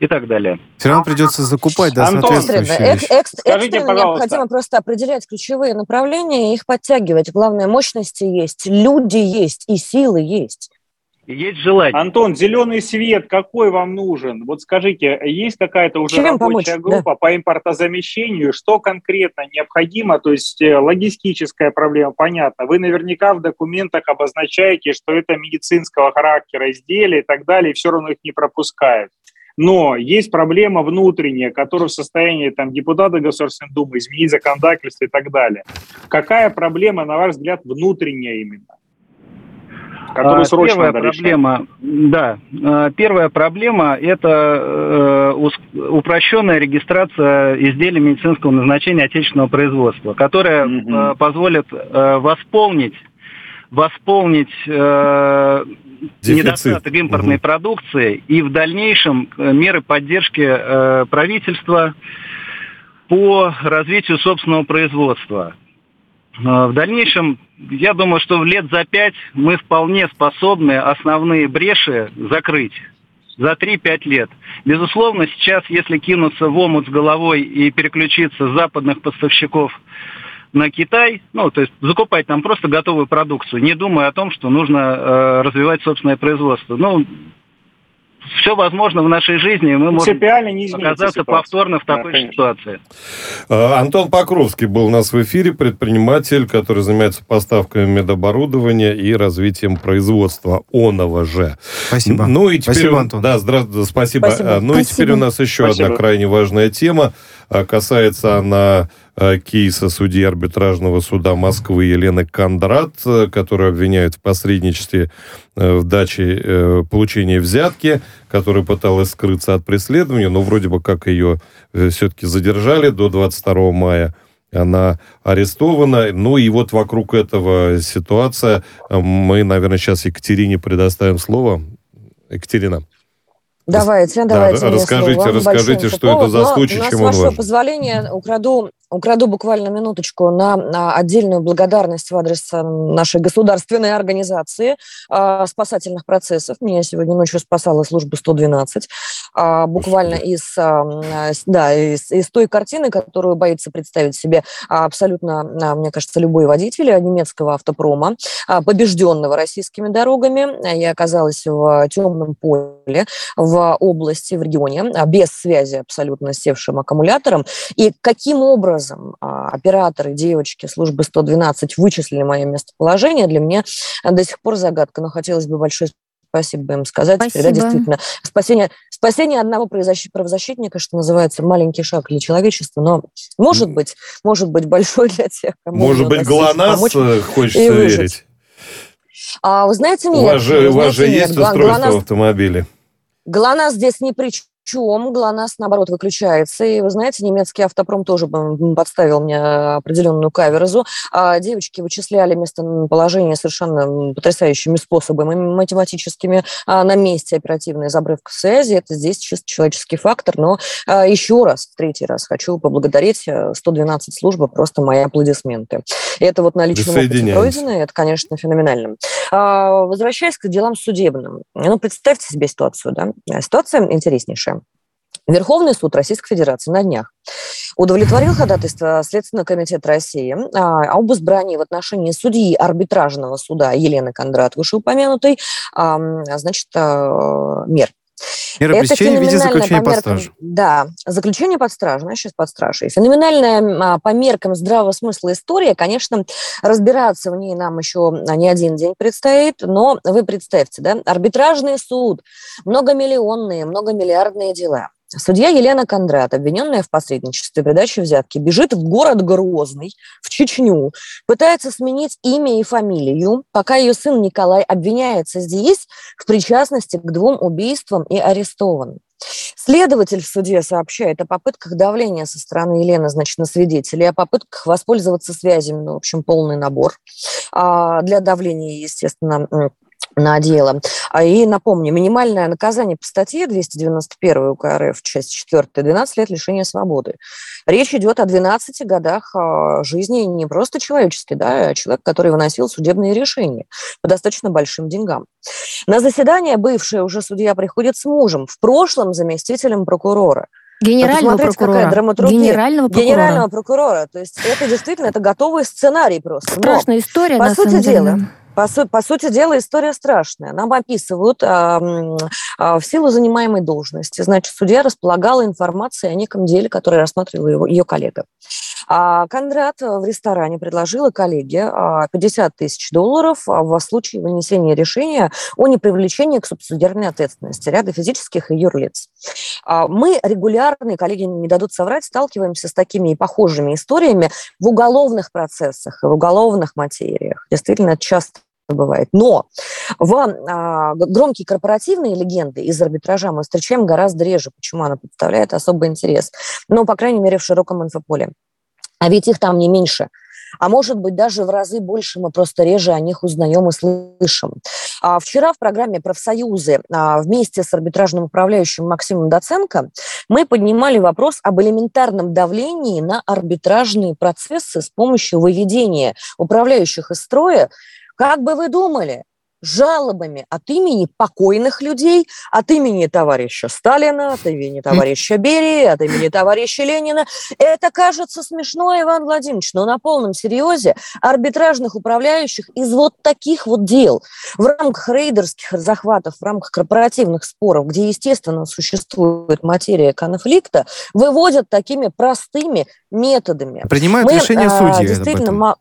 и так далее. Все равно придется закупать, да, Антон, соответствующие экс, экс, Скажите, пожалуйста. необходимо просто определять ключевые направления и их подтягивать. Главное, мощности есть, люди есть и силы есть есть желание. Антон, зеленый свет какой вам нужен? Вот скажите, есть какая-то уже Чем рабочая помочь? группа да. по импортозамещению? Что конкретно необходимо? То есть э, логистическая проблема, понятно. Вы наверняка в документах обозначаете, что это медицинского характера изделия и так далее, и все равно их не пропускают. Но есть проблема внутренняя, которая в состоянии там, депутата Государственной Думы изменить законодательство и так далее. Какая проблема, на ваш взгляд, внутренняя именно? Которую а, срочно Первая надо проблема, решать. да, а, первая проблема – это э, упрощенная регистрация изделий медицинского назначения отечественного производства, которая угу. позволит э, восполнить восполнить э, недостаток импортной угу. продукции и в дальнейшем меры поддержки э, правительства по развитию собственного производства. В дальнейшем я думаю, что лет за пять мы вполне способны основные бреши закрыть за 3-5 лет. Безусловно, сейчас, если кинуться в омут с головой и переключиться с западных поставщиков на Китай, ну, то есть закупать там просто готовую продукцию, не думая о том, что нужно э, развивать собственное производство. Ну, все возможно в нашей жизни, и мы можем не оказаться повторно в такой да, ситуации. А, Антон Покровский был у нас в эфире, предприниматель, который занимается поставками медоборудования и развитием производства оного же. Спасибо. Ну и теперь, спасибо, Антон. Да, здравствуйте, спасибо. спасибо. Ну спасибо. и теперь у нас еще спасибо. одна крайне важная тема. А, касается она а, кейса судьи арбитражного суда Москвы Елены Кондрат, а, которую обвиняют в посредничестве в даче э, получения взятки, которая пыталась скрыться от преследования, но вроде бы как ее э, все-таки задержали до 22 мая она арестована. Ну и вот вокруг этого ситуация. Мы, наверное, сейчас Екатерине предоставим слово. Екатерина. Давайте, давайте. Да, расскажите, расскажите, что это за случай, чем он важен. С вашего позволения украду Украду буквально минуточку на, на отдельную благодарность в адрес э, нашей государственной организации э, спасательных процессов. Меня сегодня ночью спасала служба 112. Э, а, буквально из, э, да, из, из той картины, которую боится представить себе абсолютно, э, мне кажется, любой водитель немецкого автопрома, э, побежденного российскими дорогами. Я оказалась в темном поле, в области, в регионе, без связи абсолютно с севшим аккумулятором. И каким образом образом а, операторы, девочки службы 112 вычислили мое местоположение, для меня до сих пор загадка, но хотелось бы большое спасибо им сказать. Спасибо. Теперь, да, действительно, спасение, спасение одного правозащитника, что называется, маленький шаг для человечества, но может быть, может быть большой <laughs> для тех, кому Может быть, ГЛОНАСС э, хочется верить. А, вы знаете, нет. У вас же, у вас же есть нет. устройство ГЛОНАСС, в автомобиле. ГЛОНАСС здесь ни при чем ГЛОНАСС, наоборот, выключается. И, вы знаете, немецкий автопром тоже подставил мне определенную каверзу. А девочки вычисляли местоположение совершенно потрясающими способами, математическими, а на месте оперативной забрывка связи. Это здесь чисто человеческий фактор. Но а, еще раз, в третий раз хочу поблагодарить 112 э, службы, просто мои аплодисменты. Это вот на личном опыте пройдено, это, конечно, феноменально. Возвращаясь к делам судебным. Ну, представьте себе ситуацию, да? Ситуация интереснейшая. Верховный суд Российской Федерации на днях удовлетворил ходатайство Следственного комитета России а, об избрании в отношении судьи арбитражного суда Елены Кондрат, вышеупомянутой, значит, а, мер. Мера пресечения в виде заключения под стражу. Да, заключение под стражу, сейчас под стражей. Феноменальная а, по меркам здравого смысла история, конечно, разбираться в ней нам еще не один день предстоит, но вы представьте, да, арбитражный суд, многомиллионные, многомиллиардные дела. Судья Елена Кондрат, обвиненная в посредничестве передаче взятки, бежит в город Грозный, в Чечню, пытается сменить имя и фамилию, пока ее сын Николай обвиняется здесь в причастности к двум убийствам и арестован. Следователь в суде сообщает о попытках давления со стороны Елены, значит, на свидетелей, о попытках воспользоваться связями, ну, в общем, полный набор. А для давления, естественно, на дело. А, и напомню, минимальное наказание по статье 291 УК РФ, часть 4, 12 лет лишения свободы. Речь идет о 12 годах а, жизни не просто человеческой, да, а человек, который выносил судебные решения по достаточно большим деньгам. На заседание бывшая уже судья приходит с мужем, в прошлом заместителем прокурора. Генерального прокурора. Генерального прокурора. Генерального прокурора. То есть это действительно это готовый сценарий просто. Страшная Но, история, по сути самом деле. дела. По, су- по сути дела, история страшная. Нам описывают а, а, в силу занимаемой должности. Значит, судья располагала информацией о неком деле, который рассматривала его, ее коллега. А Кондрат в ресторане предложила коллеге 50 а, тысяч долларов а, во случае вынесения решения о непривлечении к субсидиарной ответственности ряда физических и юрлиц. Мы регулярно, коллеги не дадут соврать, сталкиваемся с такими и похожими историями в уголовных процессах и в уголовных материях. Действительно, это часто бывает. Но в а, громкие корпоративные легенды из арбитража мы встречаем гораздо реже. Почему она представляет особый интерес? Ну, по крайней мере, в широком инфополе. А ведь их там не меньше. А может быть, даже в разы больше мы просто реже о них узнаем и слышим. А вчера в программе «Профсоюзы» а, вместе с арбитражным управляющим Максимом Доценко мы поднимали вопрос об элементарном давлении на арбитражные процессы с помощью выведения управляющих из строя как бы вы думали? жалобами от имени покойных людей, от имени товарища Сталина, от имени товарища Берии, от имени товарища Ленина. Это кажется смешно, Иван Владимирович, но на полном серьезе арбитражных управляющих из вот таких вот дел в рамках рейдерских захватов, в рамках корпоративных споров, где, естественно, существует материя конфликта, выводят такими простыми методами. Принимают Мы, решение а, судьи. Действительно,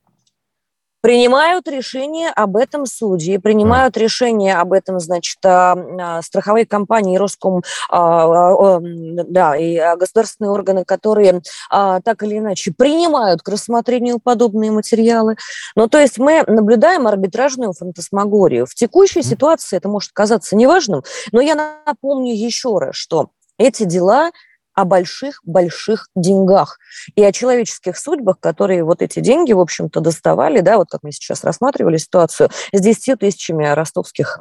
Принимают решение об этом судьи, принимают решение об этом, значит, а, а, страховые компании, Роском, а, да, и государственные органы, которые так или иначе принимают к рассмотрению подобные материалы. Ну, то есть мы наблюдаем арбитражную фантасмагорию. В текущей ситуации это может казаться неважным, но я напомню еще раз, что эти дела о больших-больших деньгах и о человеческих судьбах, которые вот эти деньги, в общем-то, доставали, да, вот как мы сейчас рассматривали ситуацию, с 10 тысячами ростовских,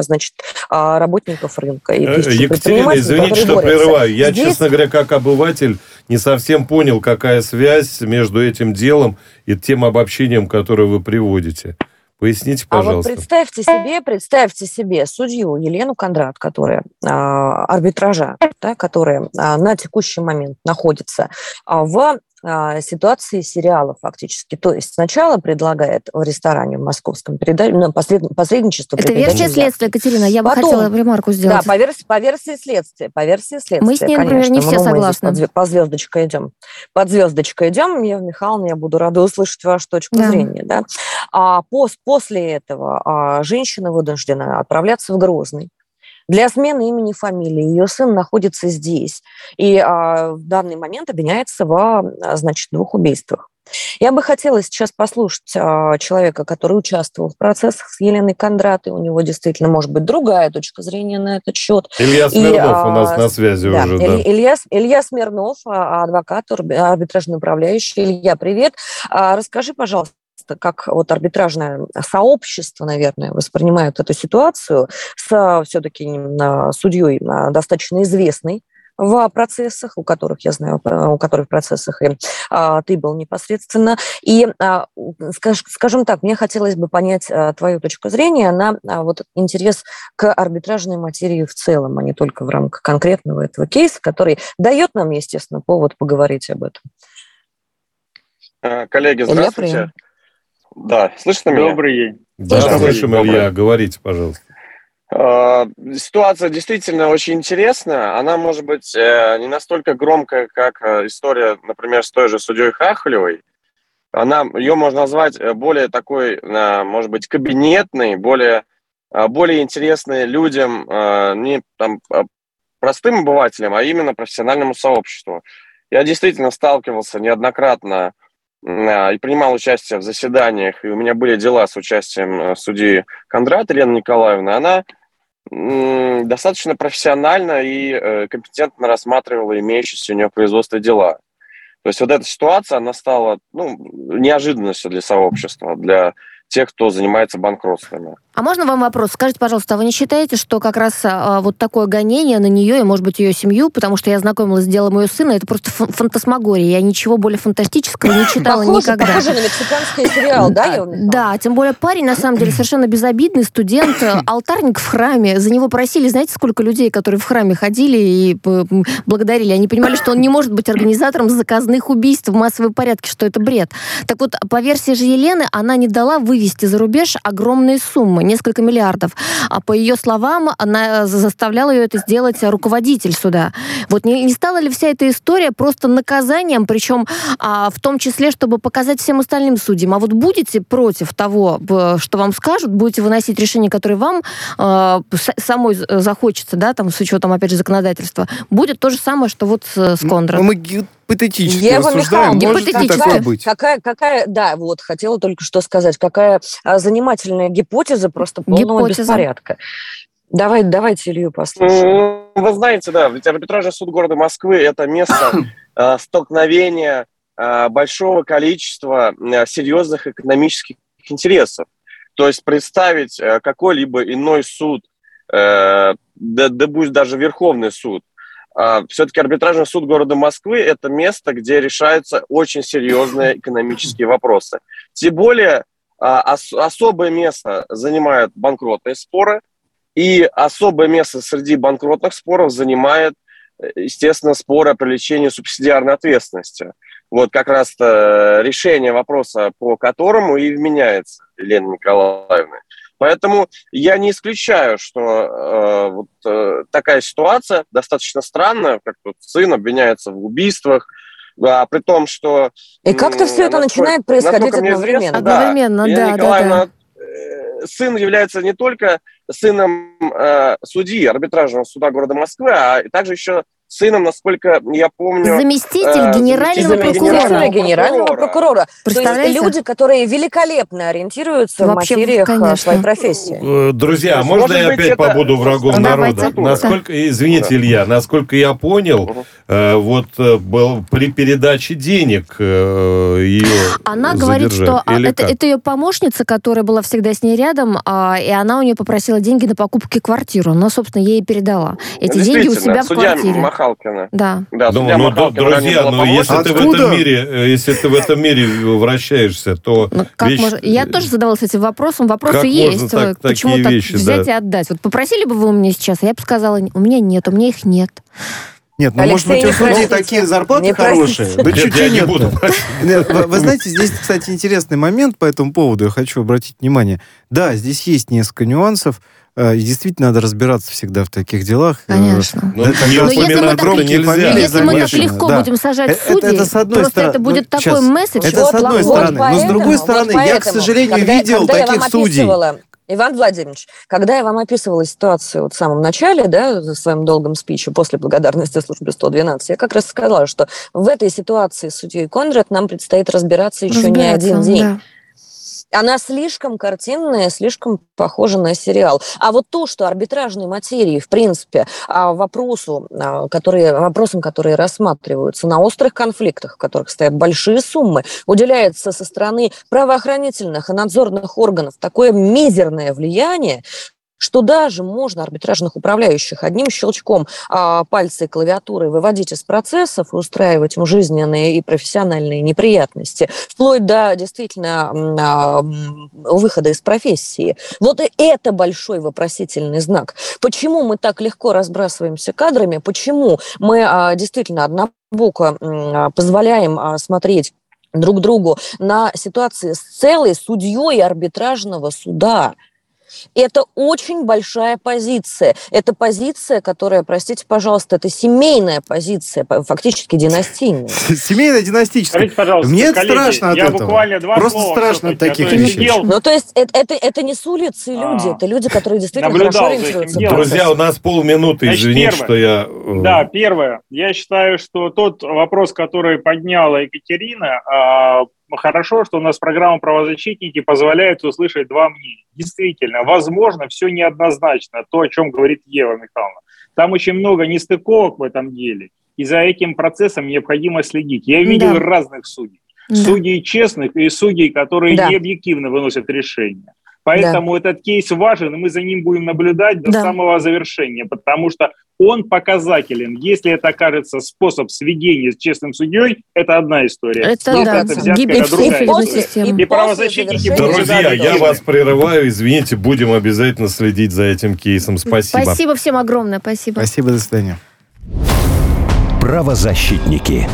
значит, а, работников рынка. И э, Екатерина, извините, что борются. прерываю. Я, Здесь... честно говоря, как обыватель, не совсем понял, какая связь между этим делом и тем обобщением, которое вы приводите. Поясните, пожалуйста. А вот представьте себе, представьте себе судью Елену Кондрат, которая а, арбитража, да, которая а, на текущий момент находится а, в ситуации сериала фактически. То есть сначала предлагает в ресторане в московском переда... ну, посредничество. Это версия следствия, Екатерина. Я Потом, бы хотела ремарку сделать. Да, по версии, по версии следствия. По версии следствия, Мы с ней, конечно. например, не все ну, согласны. Под, по звездочкой идем. Под звездочкой идем. Ева Михайловна, я буду рада услышать вашу точку да. зрения. Да? А пос, после этого а, женщина вынуждена отправляться в Грозный для смены имени фамилии. Ее сын находится здесь и а, в данный момент обвиняется в, а, значит, двух убийствах. Я бы хотела сейчас послушать а, человека, который участвовал в процессах с Еленой Кондратой. У него действительно может быть другая точка зрения на этот счет. Илья Смирнов И, у нас а, на связи да, уже. Да. Илья, Илья Смирнов, а, адвокат, арбитражный управляющий. Илья, привет. А, расскажи, пожалуйста, как вот арбитражное сообщество, наверное, воспринимают эту ситуацию с все-таки судьей достаточно известной в процессах, у которых, я знаю, у которых в процессах и а, ты был непосредственно. И, а, скаж, скажем так, мне хотелось бы понять а, твою точку зрения на а, вот интерес к арбитражной материи в целом, а не только в рамках конкретного этого кейса, который дает нам, естественно, повод поговорить об этом. Э, коллеги, здравствуйте. Да, слышно меня? Добрый день. Да, слышим, Илья. Говорите, пожалуйста. Э, ситуация действительно очень интересная. Она может быть э, не настолько громкая, как э, история, например, с той же судьей Хахалевой. Она, ее можно назвать более такой, может быть, кабинетной, более, более интересной людям, не там, простым обывателям, а именно профессиональному сообществу. Я действительно сталкивался неоднократно и принимал участие в заседаниях, и у меня были дела с участием судьи Кондрат Елены Николаевны. Она достаточно профессионально и э, компетентно рассматривала имеющиеся у нее производство дела. То есть вот эта ситуация, она стала ну, неожиданностью для сообщества, для тех, кто занимается банкротствами. А можно вам вопрос? Скажите, пожалуйста, а вы не считаете, что как раз а, вот такое гонение на нее и, может быть, ее семью, потому что я знакомилась с делом ее сына, это просто фантасмагория. Я ничего более фантастического не читала похоже, никогда. Похоже на мексиканский сериал, да? Да, тем более парень, на самом деле, совершенно безобидный студент, <coughs> алтарник в храме. За него просили, знаете, сколько людей, которые в храме ходили и благодарили. Они понимали, что он не может быть организатором заказных убийств в массовом порядке, что это бред. Так вот, по версии же Елены, она не дала вы вывести за рубеж огромные суммы, несколько миллиардов. А по ее словам, она заставляла ее это сделать руководитель суда. Вот не, не стала ли вся эта история просто наказанием, причем а, в том числе, чтобы показать всем остальным судьям, а вот будете против того, что вам скажут, будете выносить решение, которое вам а, самой захочется, да, там, с учетом, опять же, законодательства, будет то же самое, что вот с Кондрат. Мы гипотетически Ева рассуждаем, может ли такое быть? Какая, какая, да, вот, хотела только что сказать, какая а, занимательная гипотеза просто полного гипотеза. беспорядка. Давай, давайте Илью послушаем. Вы знаете, да, ведь арбитражный суд города Москвы – это место э, <coughs> столкновения э, большого количества э, серьезных экономических интересов. То есть представить э, какой-либо иной суд, э, да, да будет даже Верховный суд, а, все-таки арбитражный суд города Москвы – это место, где решаются очень серьезные экономические вопросы. Тем более а, особое место занимают банкротные споры, и особое место среди банкротных споров занимает, естественно, споры о привлечении субсидиарной ответственности. Вот как раз решение вопроса, по которому и вменяется Елена Николаевна. Поэтому я не исключаю, что э, вот э, такая ситуация достаточно странная, как тут сын обвиняется в убийствах, а, при том, что... И как-то все это начинает происходить одновременно. Известно, одновременно, да, да, да. Э, сын является не только сыном э, судьи арбитражного суда города Москвы, а также еще сыном, насколько я помню... Заместитель э, генерального заместитель прокурора. Генерального прокурора. То есть люди, которые великолепно ориентируются Вообще, в материях конечно. своей профессии. Э, друзья, можно Может я опять это... побуду врагом ну, народа? Насколько, извините, Илья, насколько я понял, э, вот э, был при передаче денег э, ее Она говорит, что а, это, это ее помощница, которая была всегда с ней рядом, а, и она у нее попросила деньги на покупки квартиры. Она, собственно, ей передала. Эти деньги у себя в квартире. Махалкина. Да. да ну, ну, друзья, но если ты в этом мире, э, если ты в этом мире вращаешься, то ну, как вещь... можно... Я тоже задавалась этим вопросом. Вопросы как есть. Так, Почему так вещи, взять да. и отдать? Вот попросили бы вы у меня сейчас, а я бы сказала, у меня нет, у меня их нет. Нет, ну, Алексей, может быть, у судей такие зарплаты не хорошие. Да чуть я не буду. Нет, вы, вы знаете, здесь, кстати, интересный момент по этому поводу, я хочу обратить внимание. Да, здесь есть несколько нюансов. Э, и действительно надо разбираться всегда в таких делах. Э, Конечно. Но, Но если мы так. Если мы так легко да. будем сажать э, судей, это, это с одной просто стороны, это будет ну, такой сейчас, месседж. Это с одной вот стороны. Поэтому, Но с другой стороны, вот поэтому, я, к сожалению, когда, видел когда таких судей Иван Владимирович, когда я вам описывала ситуацию вот в самом начале, да, в своем долгом спиче после благодарности службе 112, я как раз сказала, что в этой ситуации с судьей Конрад нам предстоит разбираться еще не один день. Да она слишком картинная, слишком похожа на сериал. А вот то, что арбитражные материи, в принципе, а, вопросу, а, которые, вопросам, которые рассматриваются на острых конфликтах, в которых стоят большие суммы, уделяется со стороны правоохранительных и надзорных органов такое мизерное влияние, что даже можно арбитражных управляющих одним щелчком а, пальца и клавиатуры выводить из процессов и устраивать им жизненные и профессиональные неприятности, вплоть до действительно а, выхода из профессии. Вот это большой вопросительный знак. Почему мы так легко разбрасываемся кадрами? Почему мы а, действительно однобоко а, позволяем а, смотреть друг другу на ситуации с целой судьей арбитражного суда? Это очень большая позиция. Это позиция, которая, простите, пожалуйста, это семейная позиция, фактически династийная. <laughs> Семейная династическая. Скажите, пожалуйста, Мне коллеги, страшно от я этого. буквально два Просто слова страшно от таких вещей. Ну, то есть это, это, это не с улицы люди, а, это люди, которые действительно хорошо ориентируются. Друзья, у нас полминуты, извините, что я... Э, да, первое. Я считаю, что тот вопрос, который подняла Екатерина, а, хорошо, что у нас программа «Правозащитники» позволяет услышать два мнения. Действительно, возможно, все неоднозначно, то, о чем говорит Ева Михайловна. Там очень много нестыковок в этом деле, и за этим процессом необходимо следить. Я видел да. разных судей. Да. Судей честных и судей, которые да. не объективно выносят решения. Поэтому да. этот кейс важен, и мы за ним будем наблюдать до да. самого завершения, потому что он показателен. Если это окажется способ сведения с честным судьей, это одна история. Это, Если да, это гибель всей системы. И правозащитники... Друзья, я вас прерываю, извините, будем обязательно следить за этим кейсом. Спасибо. Спасибо всем огромное, спасибо. Спасибо, до свидания. Правозащитники.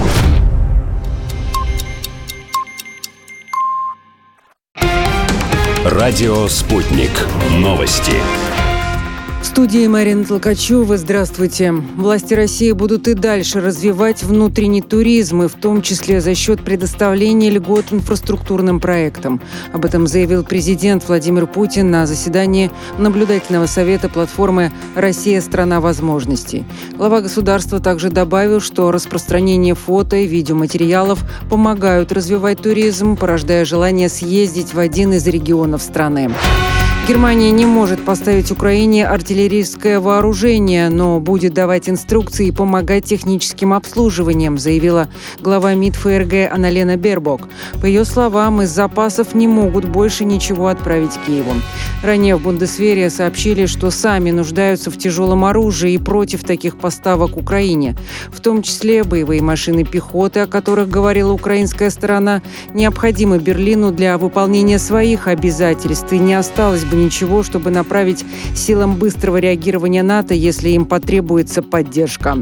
Радио «Спутник». Новости студии Марина Толкачева. Здравствуйте. Власти России будут и дальше развивать внутренний туризм, и в том числе за счет предоставления льгот инфраструктурным проектам. Об этом заявил президент Владимир Путин на заседании наблюдательного совета платформы «Россия – страна возможностей». Глава государства также добавил, что распространение фото и видеоматериалов помогают развивать туризм, порождая желание съездить в один из регионов страны. Германия не может поставить Украине артиллерийское вооружение, но будет давать инструкции и помогать техническим обслуживанием, заявила глава МИД ФРГ Аналена Бербок. По ее словам, из запасов не могут больше ничего отправить Киеву. Ранее в Бундесвере сообщили, что сами нуждаются в тяжелом оружии и против таких поставок Украине. В том числе боевые машины пехоты, о которых говорила украинская сторона, необходимы Берлину для выполнения своих обязательств и не осталось бы бы ничего, чтобы направить силам быстрого реагирования НАТО, если им потребуется поддержка.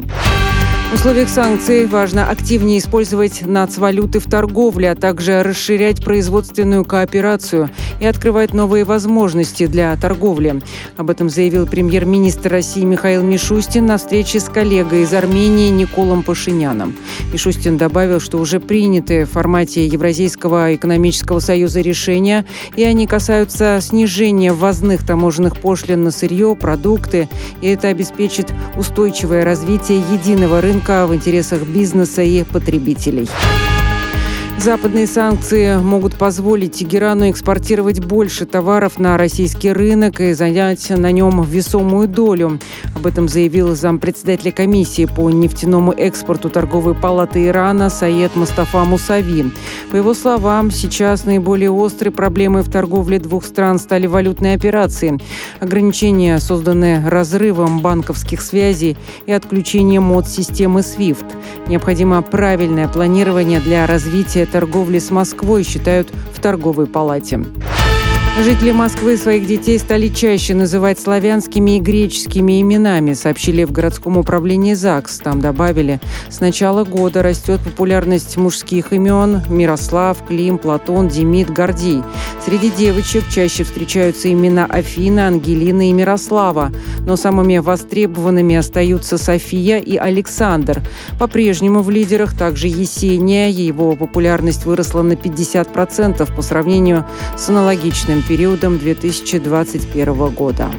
В условиях санкций важно активнее использовать нацвалюты в торговле, а также расширять производственную кооперацию и открывать новые возможности для торговли. Об этом заявил премьер-министр России Михаил Мишустин на встрече с коллегой из Армении Николом Пашиняном. Мишустин добавил, что уже приняты в формате Евразийского экономического союза решения, и они касаются снижения ввозных таможенных пошлин на сырье, продукты, и это обеспечит устойчивое развитие единого рынка рынка в интересах бизнеса и потребителей. Западные санкции могут позволить Тегерану экспортировать больше товаров на российский рынок и занять на нем весомую долю. Об этом заявил зампредседателя комиссии по нефтяному экспорту торговой палаты Ирана Саед Мустафа Мусави. По его словам, сейчас наиболее острой проблемой в торговле двух стран стали валютные операции. Ограничения, созданные разрывом банковских связей и отключением от системы SWIFT. Необходимо правильное планирование для развития торговли с Москвой, считают в торговой палате. Жители Москвы своих детей стали чаще называть славянскими и греческими именами, сообщили в городском управлении ЗАГС. Там добавили, с начала года растет популярность мужских имен Мирослав, Клим, Платон, Демид, Гордей. Среди девочек чаще встречаются имена Афина, Ангелина и Мирослава, но самыми востребованными остаются София и Александр. По-прежнему в лидерах также Есения, его популярность выросла на 50% по сравнению с аналогичным периодом 2021 года.